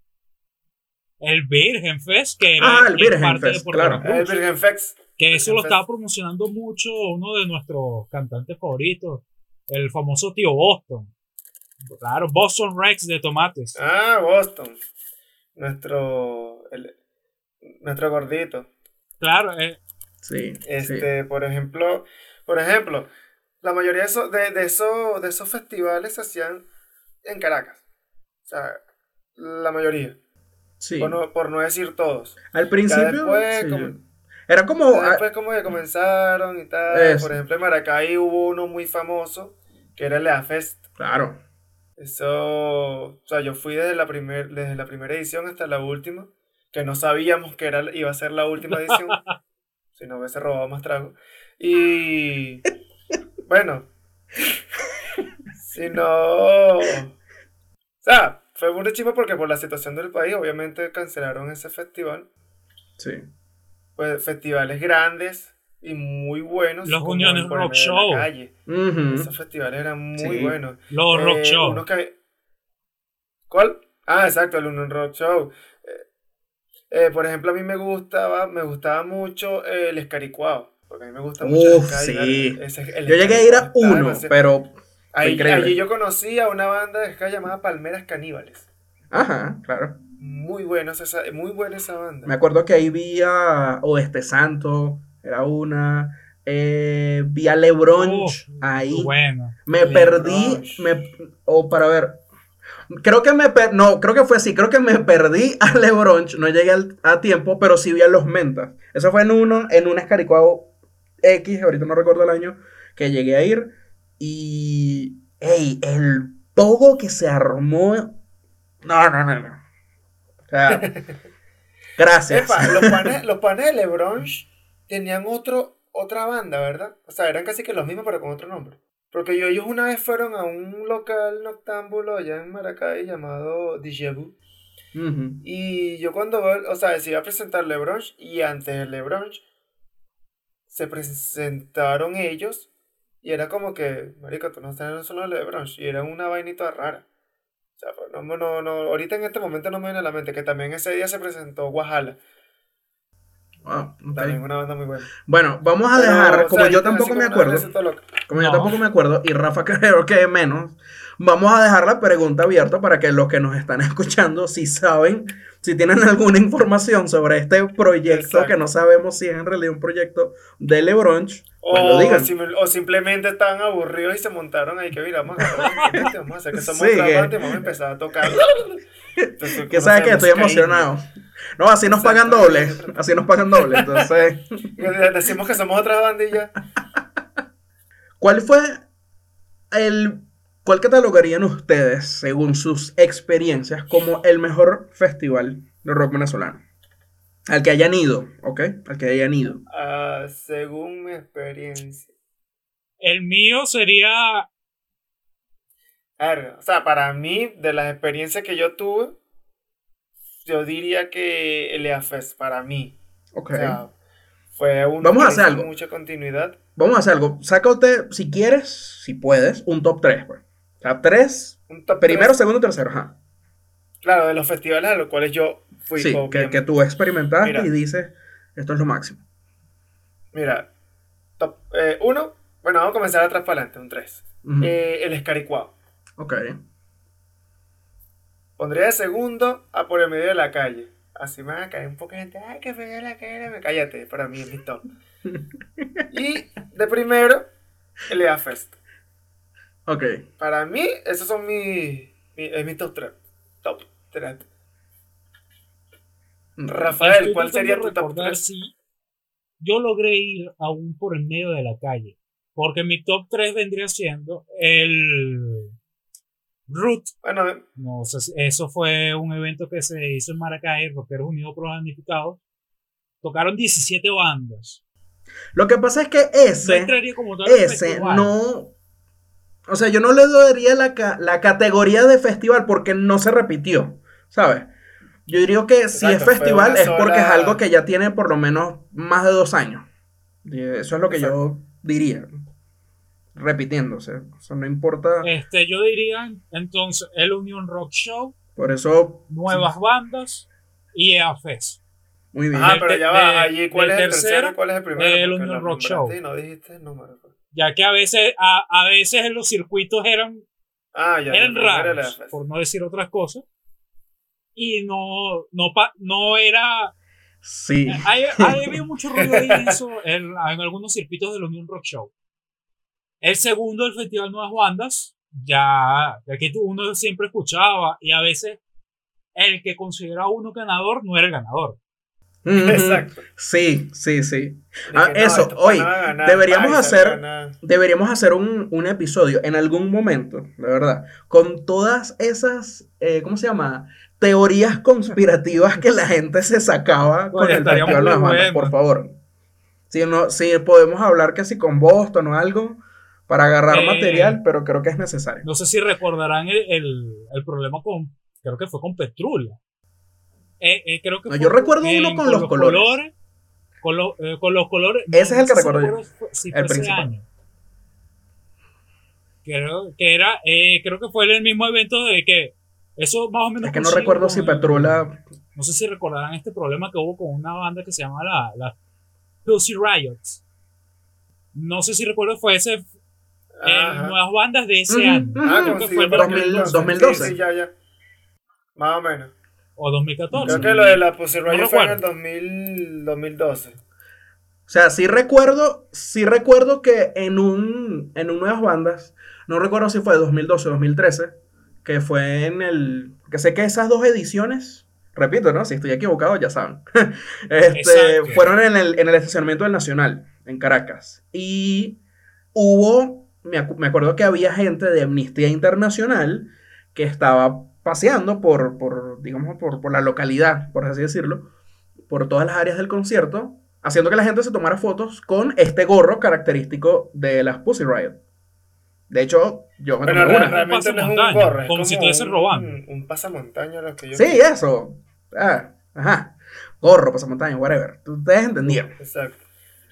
S3: El Virgen Fest, que era
S2: Ah, el
S3: en
S2: Virgen
S3: parte de
S2: Fest,
S3: Puerto
S2: claro.
S1: El Virgen Fex.
S3: Que eso lo estaba promocionando mucho uno de nuestros cantantes favoritos, el famoso tío Boston. Claro, Boston Rex de Tomates.
S1: Ah, Boston. Nuestro. el- nuestro gordito.
S3: Claro, eh,
S2: Sí. sí.
S1: Este, por ejemplo, por ejemplo, la mayoría de esos, de, de esos, de esos festivales se hacían en Caracas. O sea, la mayoría.
S2: Sí.
S1: Por, no, por no decir todos.
S2: Al
S1: Ya
S2: principio.
S1: después,
S2: sí.
S1: como,
S2: Era como.
S1: después como que comenzaron y tal.
S2: Eso.
S1: Por ejemplo, en Maracay hubo uno muy famoso que era el EAFest.
S2: Claro.
S1: Eso, o sea, yo fui desde la, primer, desde la primera edición hasta la última, que no sabíamos que era, iba a ser la última edición, si no hubiese robado más trago. Y bueno, si no... O sea, fue muy chimo porque por la situación del país, obviamente cancelaron ese festival.
S2: Sí.
S1: Pues festivales grandes y muy buenos.
S3: Los Uniones
S1: el el
S3: Rock Show.
S1: Esos festivales eran muy
S2: Sí.
S1: buenos.
S3: Los Rock
S1: Eh,
S3: Show.
S1: unos que- ¿Cuál? Ah, exacto, el Union Rock Show. Eh, eh, por ejemplo, a mí me gustaba, me gustaba mucho eh, el Escaricuao. Porque a mí me gusta mucho el
S2: Uf,
S1: y
S2: sí.
S1: ese- el
S2: Yo llegué a ir a uno,
S1: demasiado-
S2: pero.
S1: Ahí,
S2: increíble.
S1: allí yo conocí a una banda de ska llamada Palmeras Caníbales.
S2: Ajá, claro.
S1: Muy buenos esa, muy buena esa banda.
S2: Me acuerdo que ahí vi a Oeste Santo, era una. Eh, vi a Lebronch
S3: Uf,
S2: ahí.
S3: Bueno.
S2: Me
S1: Lebronch.
S2: perdí. Me, o para ver. Creo que me per- no, creo que fue así, creo que me perdí a Lebronch, no llegué al- a tiempo, pero sí vi a los Mentas. Eso fue en uno, en un Escaricuao X, ahorita no recuerdo el año, que llegué a ir. Y. ¡Ey! El pogo que se armó. No, no, no, no. Sea, gracias.
S1: Epa, los panes, los panes de LeBron tenían otro, otra banda, ¿verdad? O sea, eran casi que los mismos, pero con otro nombre. Porque yo, ellos una vez fueron a un local noctámbulo allá en Maracay llamado.
S2: Ujú.
S1: Y yo cuando o sea, se iba a presentar LeBron y antes de LeBron se presentaron ellos y era como que, marico, tú no estás en solo LeBron y era una vainita rara. Sea, pues, no, no, no, ahorita en este momento no me viene a la mente que también ese día se presentó Guajala,
S2: Ah,
S1: también una banda muy buena.
S2: Bueno, vamos a
S1: Pero,
S2: dejar,
S1: o sea,
S2: como yo tampoco
S1: como
S2: me acuerdo, como yo
S3: No.
S2: tampoco me acuerdo, y Rafa creo que menos, vamos a dejar la pregunta abierta para que los que nos están escuchando, si saben, si tienen alguna información sobre este proyecto,
S1: Exacto.
S2: que no sabemos si es en realidad un proyecto de LeBronch, pues lo
S1: O,
S2: digan.
S1: sim- o simplemente estaban aburridos y se montaron ahí que mira, vamos a vamos hacer que somos
S2: Sí,
S1: otra
S2: que-
S1: vamos a empezar a tocar. Entonces,
S2: Que
S1: ¿cómo
S2: sabes que estoy emocionado. No, así nos pagan doble, así nos pagan doble, entonces...
S1: Decimos que somos otra ya.
S2: ¿Cuál fue el... ¿Cuál catalogarían ustedes, según sus experiencias, como el mejor festival de rock venezolano? Al que hayan ido, ¿ok? Al que hayan ido.
S1: Ah, según mi experiencia.
S3: El mío sería.
S1: O sea, para mí, de las experiencias que yo tuve, yo diría que el EAFES, para mí.
S2: Ok.
S1: O sea, fue un
S2: Vamos a hacer algo.
S1: mucha continuidad.
S2: Vamos a hacer algo. Sácate, si quieres, si puedes, un top 3, pues. Sea, 3,
S1: Un top
S2: primero,
S1: tres,
S2: segundo, tercero, ajá.
S1: Claro, de los festivales a los cuales yo fui.
S2: Sí, que, que tú experimentaste
S1: Mira.
S2: y dices, esto es lo máximo.
S1: Mira, top eh, uno, bueno, vamos a comenzar atrás para adelante, un 3.
S2: Ujú.
S1: el Escaricuao.
S2: Ok.
S1: Pondría de segundo a por el medio de la calle. Así me van a caer un poco de gente. Ay, que medio de la calle. Me cállate, para mí es mi top. y de primero, el EA Fest.
S2: Ok.
S1: Para mí, esos son mis. Mi, es mi top 3. Top 3. Rafael,
S3: Estoy
S1: ¿cuál sería tu top
S3: recordar
S1: 3?
S3: si yo logré ir aún por el medio de la calle. Porque mi top 3 vendría siendo el Root.
S1: Bueno,
S3: No sé si- eso fue un evento que se hizo en Maracay, Rockeros Unidos Planificados. Tocaron 17 bandas.
S2: Lo que pasa es que
S3: No
S2: ese,
S3: entraría como tal en
S2: ese no. O sea, yo no le daría la, ca- la categoría de festival porque no se repitió, ¿sabes? Yo diría que si es festival es porque es algo que ya tiene por lo menos más de dos años. Y eso es lo que yo diría. Repitiéndose. Eso no importa.
S3: Este, yo diría entonces el Union Rock Show,
S2: Por eso.
S3: nuevas bandas y EAFES.
S2: Muy bien.
S1: ah, pero ya va.
S3: de-
S1: allí, ¿cuál es el tercero
S3: tercero,
S1: y cuál es el primero?
S3: el
S1: Porque
S3: Union Rock Show.
S1: no dijiste el número.
S3: Ya que a veces, a, a veces en los circuitos eran,
S1: Ah, ya.
S3: eran
S1: era
S3: raros,
S1: Fest.
S3: por no decir otras cosas. Y no, no, pa- no era
S2: Sí.
S3: Hay, hay había mucho ruido ahí en, eso, en, en algunos circuitos del Union Rock Show. El segundo, el Festival Nuevas Bandas, ya, ya que tú- uno siempre escuchaba y a veces el que considera uno ganador no era el ganador.
S1: Exacto.
S2: Sí, sí, sí. Ah,
S1: que no,
S2: eso,
S1: ganar,
S2: deberíamos hacer- Deberíamos hacer un, un episodio en algún momento, de verdad, con todas esas, eh, ¿cómo se llama? Teorías conspirativas que la gente se sacaba con el Festival de las
S3: bueno.
S2: por favor. Si, no, si podemos hablar casi con Boston o algo para agarrar
S3: Eh,
S2: material, pero creo que es necesario.
S3: No sé si recordarán el, el, el problema con, creo que fue con Petrula. Eh, eh, creo que
S2: No,
S3: fue
S2: yo recuerdo uno con los colores.
S3: con, los, eh, con los colores.
S2: Ese es el que recuerdo yo,
S3: recuerdo fue- si
S2: el principal.
S3: año. Creo que era, eh, creo que fue el mismo evento de que eso más o menos.
S2: Es que no recuerdo
S3: con
S2: si Petrula...
S3: No sé si recordarán este problema que hubo con una banda que se llama la, la Pussy Riots. No sé si recuerdo, fue ese nuevas bandas de ese año.
S1: Ah,
S3: Creo que
S1: coincidió
S3: fue
S1: por
S3: el
S1: aquel
S2: 2000,
S1: entonces.
S2: 2012.
S1: Sí, sí, ya, ya. Más o menos.
S3: O 2014.
S1: Creo que lo de la Pussy Riot
S3: No
S1: fue en el
S3: recuerdo.
S1: 2000, 2012.
S2: O sea, sí recuerdo, sí recuerdo que en un, en un Nuevas Bandas, no recuerdo si fue 2012 o 2013, que fue en el, que sé que esas dos ediciones, repito, ¿no? Si estoy equivocado, ya saben, este, fueron en el, en el estacionamiento del Nacional, en Caracas. Y hubo, me, acu- me acuerdo que había gente de Amnistía Internacional que estaba paseando por, por digamos, por, por la localidad, por así decirlo, por todas las áreas del concierto, haciendo que la gente se tomara fotos con este gorro característico de las Pussy Riot. De hecho, yo me
S1: Bueno,
S2: tomé una.
S1: realmente no es un
S3: pasamontaña,
S1: gorro, es
S3: como
S1: como
S3: si estuviese
S1: un,
S3: robando.
S1: Un, un pasamontaña lo que yo
S2: Sí, eso. Ah, ajá. Gorro, pasamontaña, whatever. Ustedes entendieron.
S1: Exacto.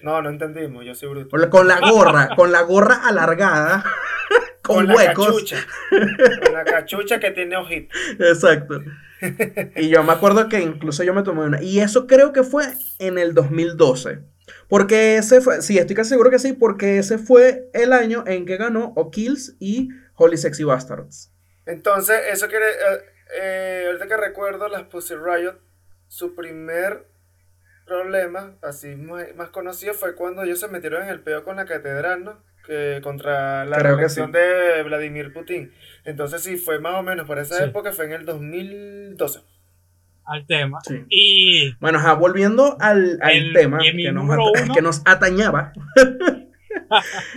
S1: No, no entendimos, yo soy bruto.
S2: Con la gorra, con la gorra alargada, con,
S1: la
S2: huecos.
S1: cachucha. con la cachucha que tiene ojitos.
S2: Exacto. Y yo me acuerdo que incluso yo me tomé una. Y eso creo que fue en el 2012. Porque ese fue, sí, estoy casi seguro que sí, porque ese fue el año en que ganó O'Kills y Holy Sexy Bastards.
S1: Entonces, eso quiere. eh, eh, ahorita que recuerdo, las Pussy Riot, su primer problema, así más, más conocido, fue cuando ellos se metieron en el peo con la catedral, ¿no? Contra la
S2: Creo que
S1: reelección
S2: sí.
S1: de Vladimir Putin. Entonces, sí, fue más o menos por esa
S3: Sí.
S1: época, fue en el 2012.
S3: al tema.
S2: Sí.
S3: Y
S2: Bueno, ajá, volviendo al, al
S3: El-
S2: tema que nos,
S3: uno.
S2: que nos atañaba.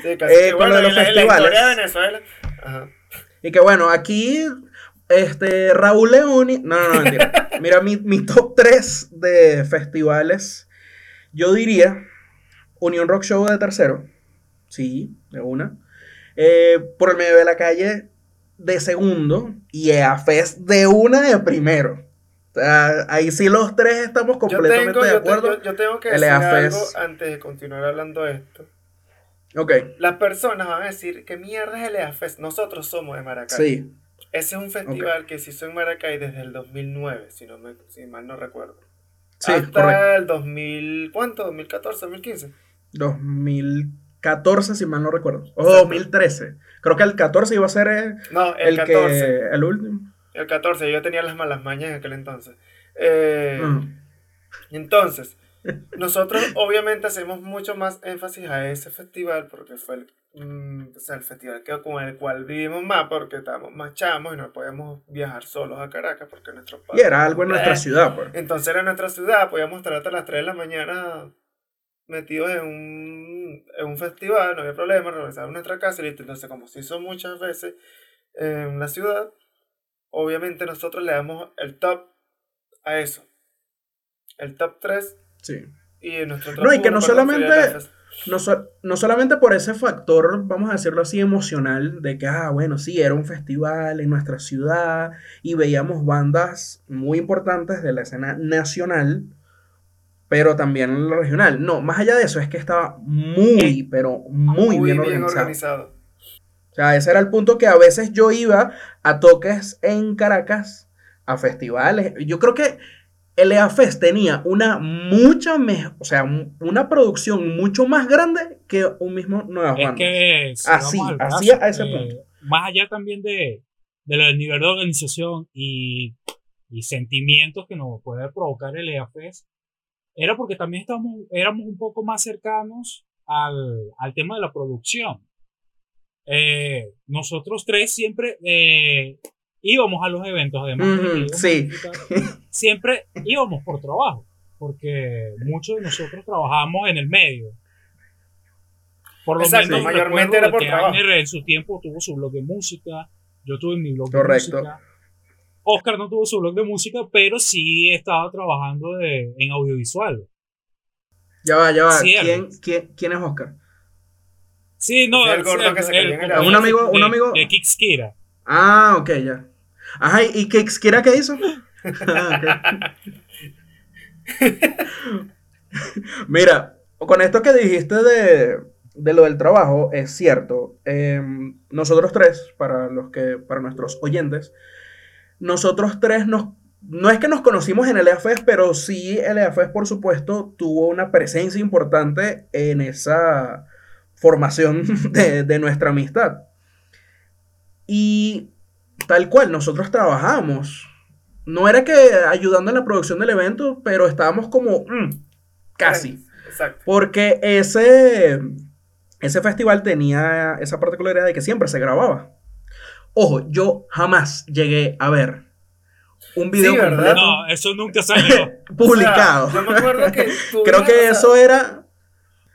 S1: Sí, casi
S2: Eh,
S1: que,
S2: con lo los
S1: la, la de Venezuela. Ajá.
S2: Y que bueno, aquí este Raúl Leoni. No, no, no, mentira. Mira, mi, mi top 3 de festivales. Yo diría Unión Rock Show de tercero. Sí, de una. Eh, por el medio de la calle de segundo. Y EAFest de una de primero. O sea, ahí sí los tres estamos completamente
S1: tengo,
S2: de
S1: yo, te-
S2: acuerdo.
S1: yo- yo tengo que
S2: El
S1: decir algo antes de continuar hablando de esto.
S2: Ok,
S1: Las personas van a decir, ¿qué mierda es el EAFest? Nosotros somos de Maracay.
S2: sí.
S1: Ese es un festival que se hizo en Maracay desde el 2009, si, no me, si mal no recuerdo.
S2: Sí,
S1: Hasta
S2: correcto.
S1: el 2000, ¿cuánto? ¿2014, 2015?
S2: 2014, si mal no recuerdo. O
S1: Exacto.
S2: 2013. Creo que el 14 iba a ser eh,
S1: No, el,
S2: el,
S1: 14.
S2: que. El último.
S1: El 14, yo tenía las malas mañas en aquel entonces. Eh,
S2: Mm.
S1: Entonces, nosotros obviamente hacemos mucho más énfasis a ese festival porque fue el, mm, o sea, el festival que, con el cual vivimos más porque estábamos más chamos y no podíamos viajar solos a Caracas porque nuestros
S2: Y
S1: padres...
S2: era algo en nuestra ciudad, pues.
S1: Entonces era nuestra ciudad, podíamos estar hasta las 3 de la mañana metidos en un, en un festival, no había problema, regresar a nuestra casa y. Entonces, como se hizo muchas veces en la ciudad, obviamente nosotros le damos el top a eso. El top 3
S2: Sí.
S1: y en nuestro
S2: No, y que no solamente-. No, so- no solamente por ese factor, vamos a decirlo así, emocional, de que, ah, bueno, sí, era un festival en nuestra ciudad y veíamos bandas muy importantes de la escena nacional, pero también en la regional. No, más allá de eso, es que estaba muy, pero muy, bien, organizado.
S1: organizado.
S2: O sea, ese era el punto que a veces yo iba a toques en Caracas, a festivales. Yo creo que el EAFest tenía una mucha mejor, o sea, un- una producción mucho más grande que un mismo Nuevas
S3: es
S2: Bandas.
S3: que si
S2: Así,
S3: al
S2: así
S3: brazo,
S2: a ese
S3: eh,
S2: punto.
S3: Más allá también de, de lo del nivel de organización y, y sentimientos que nos puede provocar el EAFES, era porque también estamos, éramos un poco más cercanos al, al tema de la producción. Eh, nosotros tres siempre eh, íbamos a los eventos, además. de que
S2: sí.
S3: siempre íbamos por trabajo. porque muchos de nosotros trabajamos en el medio. Por lo
S1: Exacto,
S3: menos
S1: mayormente era por
S3: que
S1: trabajo.
S3: En su tiempo tuvo su blog de música, yo tuve mi blog
S2: Correcto.
S3: de música. Oscar no tuvo su blog de música, pero sí estaba trabajando de- en audiovisual.
S2: Ya va, ya va. ¿Quién, quién, quién es Oscar?
S3: Sí, no,
S1: Es el gordo que se en el.
S2: Un amigo- un
S3: de-
S2: amigo-
S3: De Kixkira.
S2: Ah, ok, ya. Ajá, ¿y qué quiera que hizo? Ah. Mira, con esto que dijiste de, de lo del trabajo, es cierto. Em, nosotros tres, para los que, para nuestros oyentes, nosotros tres nos, no es que nos conocimos en el EAFES, pero sí el EAFES, por supuesto, tuvo una presencia importante en esa formación de, de nuestra amistad. Y tal cual, nosotros trabajamos. No era que ayudando en la producción del evento, pero estábamos como mm, casi.
S1: Exacto.
S2: Porque ese, ese festival tenía esa particularidad de que siempre se grababa. Ojo, yo jamás llegué a ver un video
S1: Sí, ¿verdad?
S2: completo
S3: No, eso nunca salió.
S2: publicado.
S1: O sea, yo me acuerdo que tú
S2: Creo que
S1: o sea,
S2: eso era...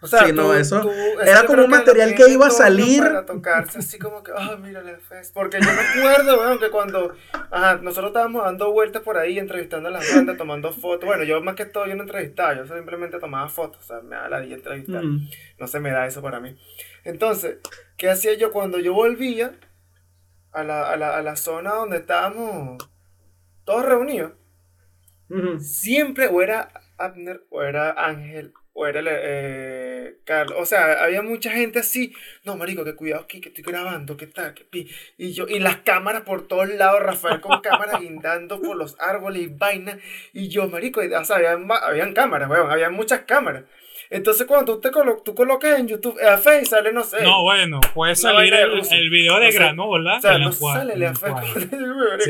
S1: O sea,
S2: Sí, no,
S1: tú-
S2: eso-
S1: tú-
S2: era como un material que iba a salir.
S1: Para tocarse así como que, ah, mira el FES. Porque yo me acuerdo, weón, que cuando ajá, nosotros estábamos dando vueltas por ahí, entrevistando a las bandas, tomando fotos. Bueno, yo más que todo, yo no entrevistaba, yo simplemente tomaba fotos. O sea, me da la día entrevistar.
S2: Mm.
S1: No se me da eso para mí. Entonces, ¿qué hacía yo cuando yo volvía a la, a la, a la zona donde estábamos todos reunidos? Siempre o era Abner o era Ángel o era eh, Carlos. O sea, había mucha gente así. No, marico, que cuidado aquí, que estoy grabando, que tal, que pi. Y yo, y las cámaras por todos lados, Rafael con cámaras guindando por los árboles y vaina. Y yo, marico, y, o sea, habían cámaras, weón, había muchas cámaras. Entonces cuando tú te colo- tú colocas en YouTube, a Face sale, no sé.
S3: No, bueno, puede salir el, video de
S1: O sea,
S3: Granola.
S1: o sea, no
S3: cual-
S1: sale la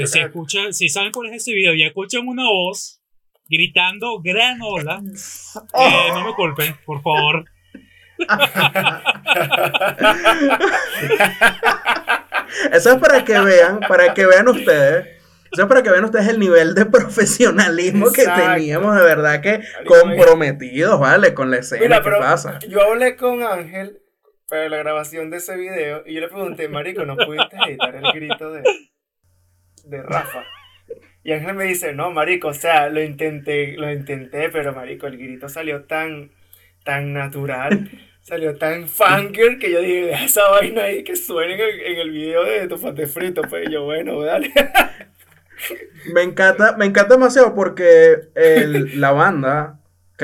S3: Si, escucha, si saben cuál es ese video y escuchan una voz gritando granola, eh, no me culpen, por favor.
S2: Eso es para que vean, para que vean ustedes. Eso es para que vean ustedes el nivel de profesionalismo que teníamos de verdad que comprometidos, ¿vale? Con la escena
S1: Mira,
S2: que pasa.
S1: yo hablé con Ángel para la grabación de ese video y yo le pregunté, Marico, ¿no pudiste editar el grito de, de Rafa? Y Ángel me dice, no, Marico, o sea, lo intenté, lo intenté, pero Marico, el grito salió tan, tan natural, salió tan funker que yo dije, esa vaina ahí que suene en el, en el video de tu fate frito, pues yo, bueno, dale.
S2: Me encanta, me encanta demasiado porque el- la banda,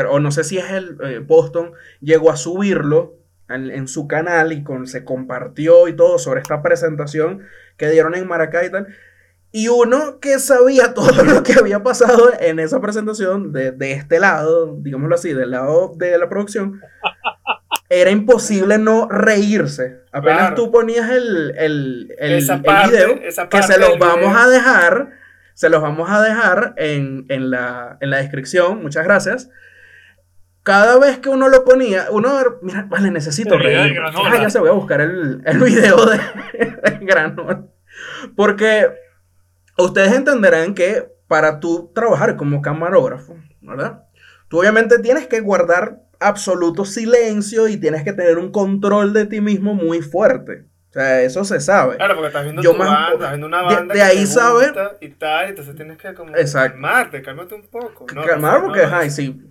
S2: o no sé si es el eh, Boston, llegó a subirlo en, en su canal y con, se compartió y todo sobre esta presentación que dieron en Maracay y tal. Y uno que sabía todo lo que había pasado en esa presentación de, de este lado, digámoslo así, del lado de la producción, era imposible no reírse. Apenas
S1: Claro.
S2: tú ponías el, el, el,
S1: Esa
S2: el
S1: parte-
S2: video,
S1: esa
S2: que se
S1: parte
S2: los vamos
S1: video.
S2: a dejar, se los vamos a dejar en, en la, en la descripción, muchas gracias. Cada vez que uno lo ponía, uno, mira, vale, necesito reír. Ah, ya se voy a buscar el, el video de, de Granola. Porque ustedes entenderán que para tú trabajar como camarógrafo, ¿verdad? Tú obviamente tienes que guardar absoluto silencio y tienes que tener un control de ti mismo muy fuerte. O sea, eso se sabe.
S1: Claro, porque estás viendo
S2: Yo
S1: tu
S2: más-
S1: banda, estás viendo una
S2: de-
S1: banda
S2: de
S1: que
S2: ahí
S1: te
S2: sabe-
S1: gusta y tal, entonces tienes que como
S2: Exacto.
S1: calmarte, cálmate un poco. ¿no?
S2: Calmar porque,
S1: no,
S2: ay, sí,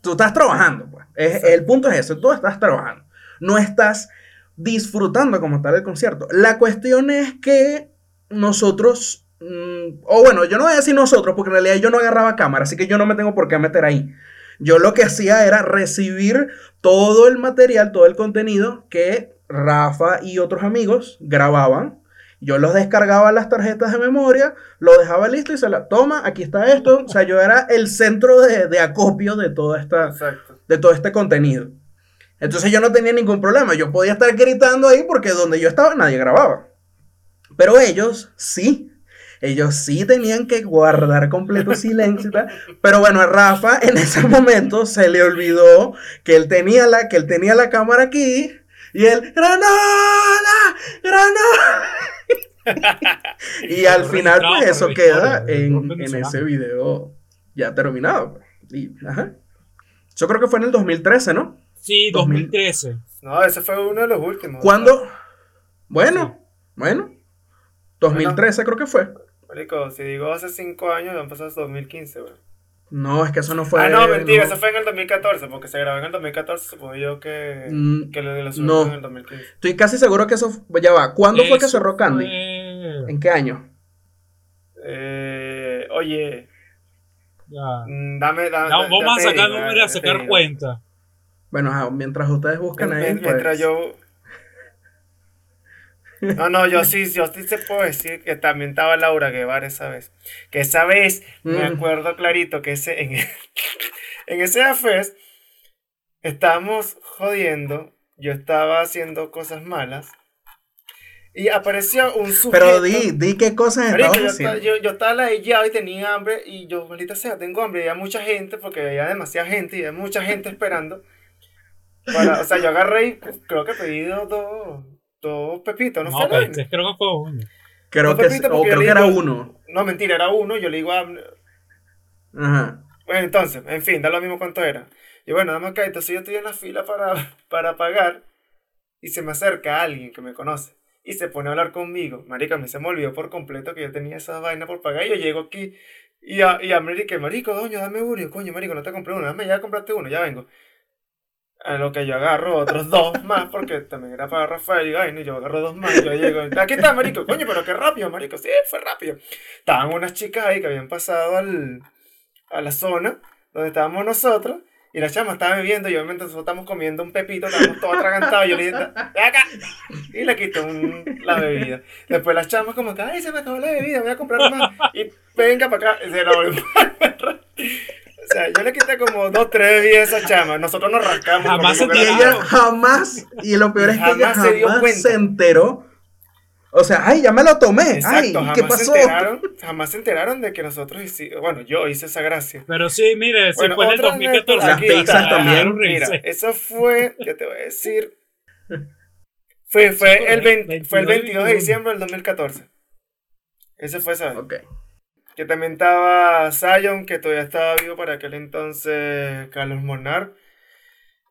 S2: tú estás trabajando, pues. Es- el punto es ese, tú estás trabajando. No estás disfrutando como tal el concierto. La cuestión es que nosotros, mm, o bueno, yo no voy a decir nosotros, porque en realidad yo no agarraba cámara, así que yo no me tengo por qué meter ahí. Yo lo que hacía era recibir todo el material, todo el contenido que Rafa y otros amigos grababan. Yo los descargaba las tarjetas de memoria, lo dejaba listo y se la toma, aquí está esto. O sea, yo era el centro de, de acopio de, toda esta,
S1: Exacto.
S2: de todo este contenido. Entonces yo no tenía ningún problema, yo podía estar gritando ahí porque donde yo estaba nadie grababa. Pero ellos sí, ellos sí tenían que guardar completo silencio. Pero bueno, a Rafa en ese momento se le olvidó que él tenía la, que él tenía la cámara aquí y él, ¡Granola! ¡Granola! y al final, pues eso queda en, en ese video ya terminado. pues. Y, ajá. Yo creo que fue en el 2013, ¿no?
S3: Sí,
S2: 2000.
S3: 2013.
S1: No, ese fue uno de los últimos.
S2: ¿Cuándo? Bueno, bueno. 2013 creo que fue.
S1: Marico, si digo hace 5 años, han pasado hasta 2015, güey.
S2: No, es que eso no fue.
S1: ah, no, mentira,
S2: no.
S1: eso fue en el 2014, porque se grabó en el 2014, supongo yo que,
S2: Mm,
S1: que lo de los
S2: no.
S1: en el 2015.
S2: Estoy casi seguro que eso. Ya va. ¿Cuándo fue que cerró Candy?
S3: fue-
S2: ¿En qué año?
S1: Eh, oye,
S3: Ya.
S1: mm, dame, dame.
S3: No, vamos a sacar números a sacar cuenta.
S2: Bueno, mientras ustedes buscan ahí.
S1: Mien- Mientras
S2: pues,
S1: yo. No, no, yo sí, yo sí se puedo decir que también estaba Laura Guevara esa vez. Que esa vez me
S2: Mm.
S1: acuerdo clarito que ese, en, en ese AFES estábamos jodiendo. Yo estaba haciendo cosas malas. Y apareció un sujeto.
S2: Pero di, di qué cosas
S1: Marico, yo, estaba- yo, yo estaba ladillado y tenía hambre y yo, maldita sea, tengo hambre y había mucha gente porque había demasiada gente y había mucha gente esperando. Para, o sea, yo agarré y creo que pedí dos, dos, pepitos, ¿no,
S3: No,
S1: fue?
S3: este creo que fue uno.
S2: Creo que,
S1: Pepito,
S2: o
S1: porque
S2: creo
S1: yo
S2: que era uno.
S1: No, mentira, era uno, yo le digo a
S2: Ajá.
S1: Bueno, entonces, en fin, da lo mismo cuánto era. Y bueno, dame acá, entonces yo estoy en la fila para, para pagar y se me acerca alguien que me conoce y se pone a hablar conmigo. Marica, a mí se me olvidó por completo que yo tenía esa vaina por pagar y yo llego aquí y a, y a que, marico, doño, dame uno. Y yo, coño, marico, no te compré uno, dame ya compraste uno, ya vengo. A lo que yo agarro otros dos más, porque también era para Rafael y vaina, y yo agarro dos más, yo llego, aquí está, marico, coño, pero qué rápido, marico, sí, fue rápido. Estaban unas chicas ahí que habían pasado al, a la zona donde estábamos nosotros, y la chama estaba bebiendo, y obviamente nosotros estamos comiendo un pepito, estábamos todos atragantados, y yo le dije, acá, y le quito un- la bebida. Después las chamas como que, ay, se me acabó la bebida, voy a comprar más, y venga para acá, y se la volvió O sea, yo le quité como dos, tres bebidas a esa chama, nosotros nos rascamos.
S3: Jamás se
S2: Y
S1: que-
S2: ella jamás, y lo peor es que ella
S1: Jamás se dio
S2: jamás
S1: cuenta.
S2: se enteró. O sea, ay, ya me lo tomé. ay,
S1: Exacto,
S2: ¿qué
S1: jamás
S2: pasó?
S1: se enteraron, jamás se enteraron de que nosotros hicimos, bueno, yo hice esa gracia.
S3: Pero sí, mire, si
S1: Bueno,
S3: fue en el
S1: otra
S3: 2014.
S2: Las pizzas también.
S1: Mira,
S3: Mira,
S1: eso fue, yo te voy a decir, fue, fue, el, 20 fue el 22 de diciembre del 2014. Ese fue esa vez.
S2: Ok.
S1: Que también estaba Zion, que todavía estaba vivo para aquel entonces Carlos Monar.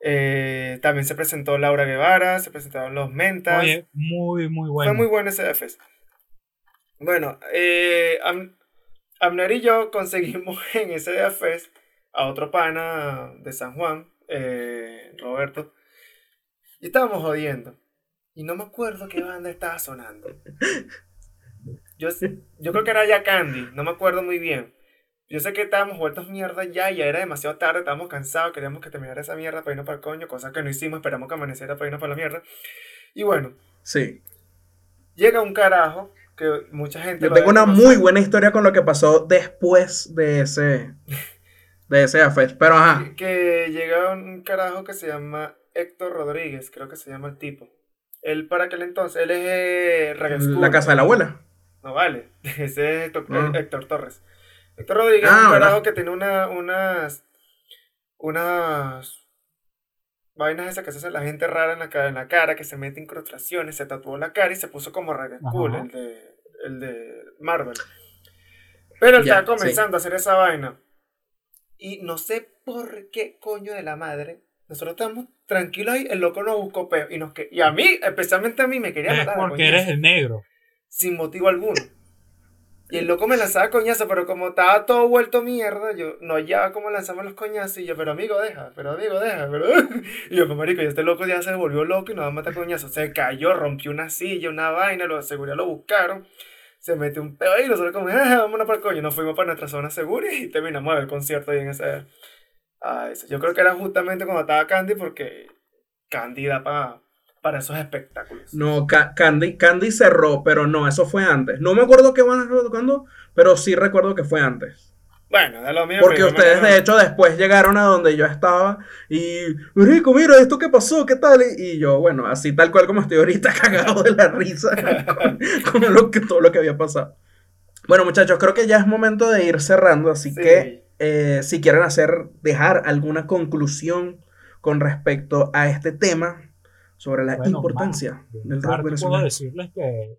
S1: Eh, también se presentó Laura Guevara, se presentaron los Mentas.
S3: Oye, muy, muy bueno.
S1: Fue muy bueno ese FS. Bueno, eh, Am- Amner y yo conseguimos en ese FS a otro pana de San Juan, eh, Roberto, y estábamos jodiendo. Y no me acuerdo qué banda estaba sonando. Yo, yo creo que era ya Candy, no me acuerdo muy bien. Yo sé que estábamos vueltos mierda ya, ya era demasiado tarde, estábamos cansados, queríamos que terminara esa mierda para irnos para el coño, cosa que no hicimos, esperamos que amaneciera para irnos para la mierda. Y bueno,
S2: Sí.
S1: llega un carajo que mucha gente
S2: Yo tengo una
S1: conocer,
S2: muy buena historia con lo que pasó después de ese. De ese AFES. Pero ajá.
S1: que, que llega un carajo que se llama Héctor Rodríguez creo que se llama el tipo él para aquel entonces él es eh.
S2: La casa de la abuela.
S1: No vale ese es Héctor,
S2: Ah.
S1: Héctor Torres Héctor Rodríguez
S2: Ah,
S1: es un
S2: ¿verdad?
S1: carajo que tiene una, unas unas vainas esas que se hace la gente rara en la, cara, en la cara que se mete incrustaciones se tatuó la cara y se puso como School
S3: Ajá.
S1: el de, el de Marvel pero él
S2: Ya,
S1: estaba comenzando a hacer esa vaina y no sé por qué coño de la madre. Nosotros estamos tranquilos ahí, el loco nos buscó peo. Y, nos que, y a mí, especialmente a mí, me quería
S3: Es
S1: matar. a
S3: porque eres el negro.
S1: Sin motivo alguno. Y el loco me lanzaba coñazo, pero como estaba todo vuelto mierda, yo no hallaba cómo lanzamos los coñazos. Y yo, pero amigo, deja, pero amigo, deja, pero. Y yo, pues marico, y este loco ya se volvió loco y nos va a matar coñazos. Se cayó, rompió una silla, una vaina, los de seguridad lo buscaron. Se metió un pedo ahí, nosotros como, ah, vámonos para el coño. Nos fuimos para nuestra zona segura y terminamos el concierto ahí en ese. Ah. Yo creo que era justamente cuando estaba Candy porque Candy da pa- para esos espectáculos.
S2: No, Ca- Candy, Candy cerró, pero no, eso fue antes. No me acuerdo qué van tocando, pero sí recuerdo que fue antes.
S1: Bueno, de lo mío.
S2: Porque ustedes de hecho después llegaron a donde yo estaba y, Rico, mira, ¿esto qué pasó? ¿Qué tal? Y, y yo, bueno, así tal cual como estoy ahorita cagado de la risa con, con lo que, todo lo que había pasado. Bueno, muchachos, creo que ya es momento de ir cerrando, así
S1: Sí.
S2: que eh, si quieren hacer, dejar alguna conclusión con respecto a este tema sobre la
S3: Bueno,
S2: importancia del rock
S3: parte puedo
S2: venezolano.
S3: decirles que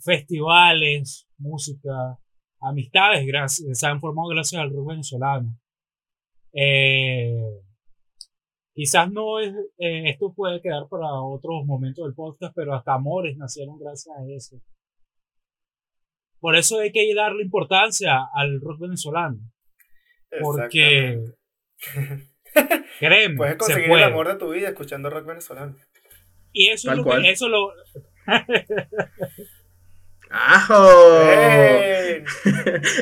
S3: festivales, música, amistades gracias, se han formado gracias al rock venezolano. Eh, quizás no es, eh, esto puede quedar para otros momentos del podcast, pero hasta amores nacieron gracias a eso. Por eso hay que darle importancia al rock venezolano. Porque, créeme,
S1: Puedes
S3: se
S1: conseguir el amor de tu vida escuchando rock venezolano.
S3: Y eso es
S2: Tal
S3: lo
S2: cual.
S3: que, eso lo,
S2: ¡Ajo!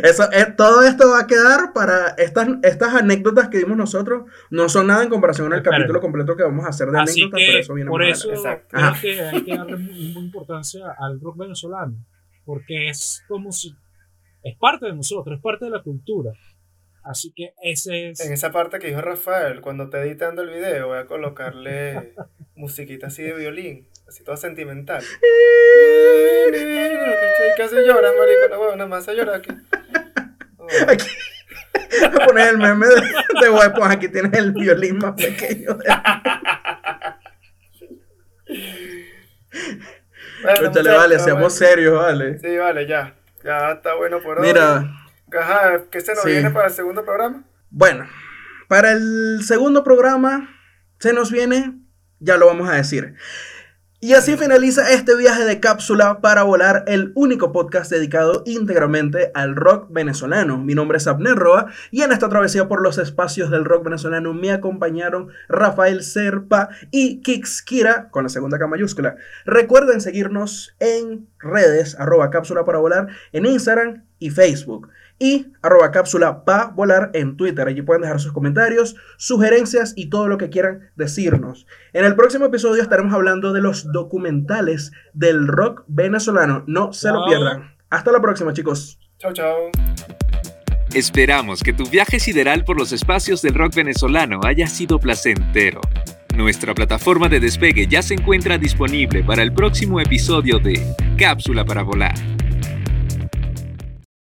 S2: Eso, eh, todo esto va a quedar para estas, estas anécdotas que dimos nosotros. No son nada en comparación al
S3: Espérate.
S2: capítulo completo que vamos a hacer de
S3: Así
S2: anécdotas, pero
S3: que
S2: eso viene
S3: por eso creo que hay que darle mu- mucha importancia al rock venezolano, porque es como si es parte de nosotros, es parte de la cultura. Así que ese es
S1: En esa parte que dijo Rafael, cuando esté editando el video, voy a colocarle musiquita así de violín, así toda sentimental. ¿Qué hace lloras, marico? No, bueno, nada más hace llorar aquí. Oh.
S2: Aquí. Voy a poner el meme de, de Esponja. Aquí tienes el violín más pequeño. de-
S1: Bueno, muchachos,
S2: vale, seamos serios, vale.
S1: Sí, vale, ya. Ya está bueno por hoy.
S2: Mira,
S1: Ajá, ¿qué se nos
S2: Sí.
S1: viene para el segundo programa?
S2: bueno, para el segundo programa se nos viene, ya lo vamos a decir. Y así finaliza este viaje de cápsula para volar el único podcast dedicado íntegramente al rock venezolano. Mi nombre es Abner Roa y en esta travesía por los espacios del rock venezolano me acompañaron Rafael Serpa y Kix Kira con la segunda K mayúscula. Recuerden seguirnos en redes arroba cápsula para volar en Instagram y Facebook y arroba cápsula pa volar en Twitter. Allí pueden dejar sus comentarios, sugerencias y todo lo que quieran decirnos. En el próximo episodio estaremos hablando de los documentales del rock venezolano. No se lo pierdan. Hasta la próxima, chicos.
S1: Chao, chao.
S4: Esperamos que tu viaje sideral por los espacios del rock venezolano haya sido placentero. Nuestra plataforma de despegue ya se encuentra disponible para el próximo episodio de Cápsula para Volar.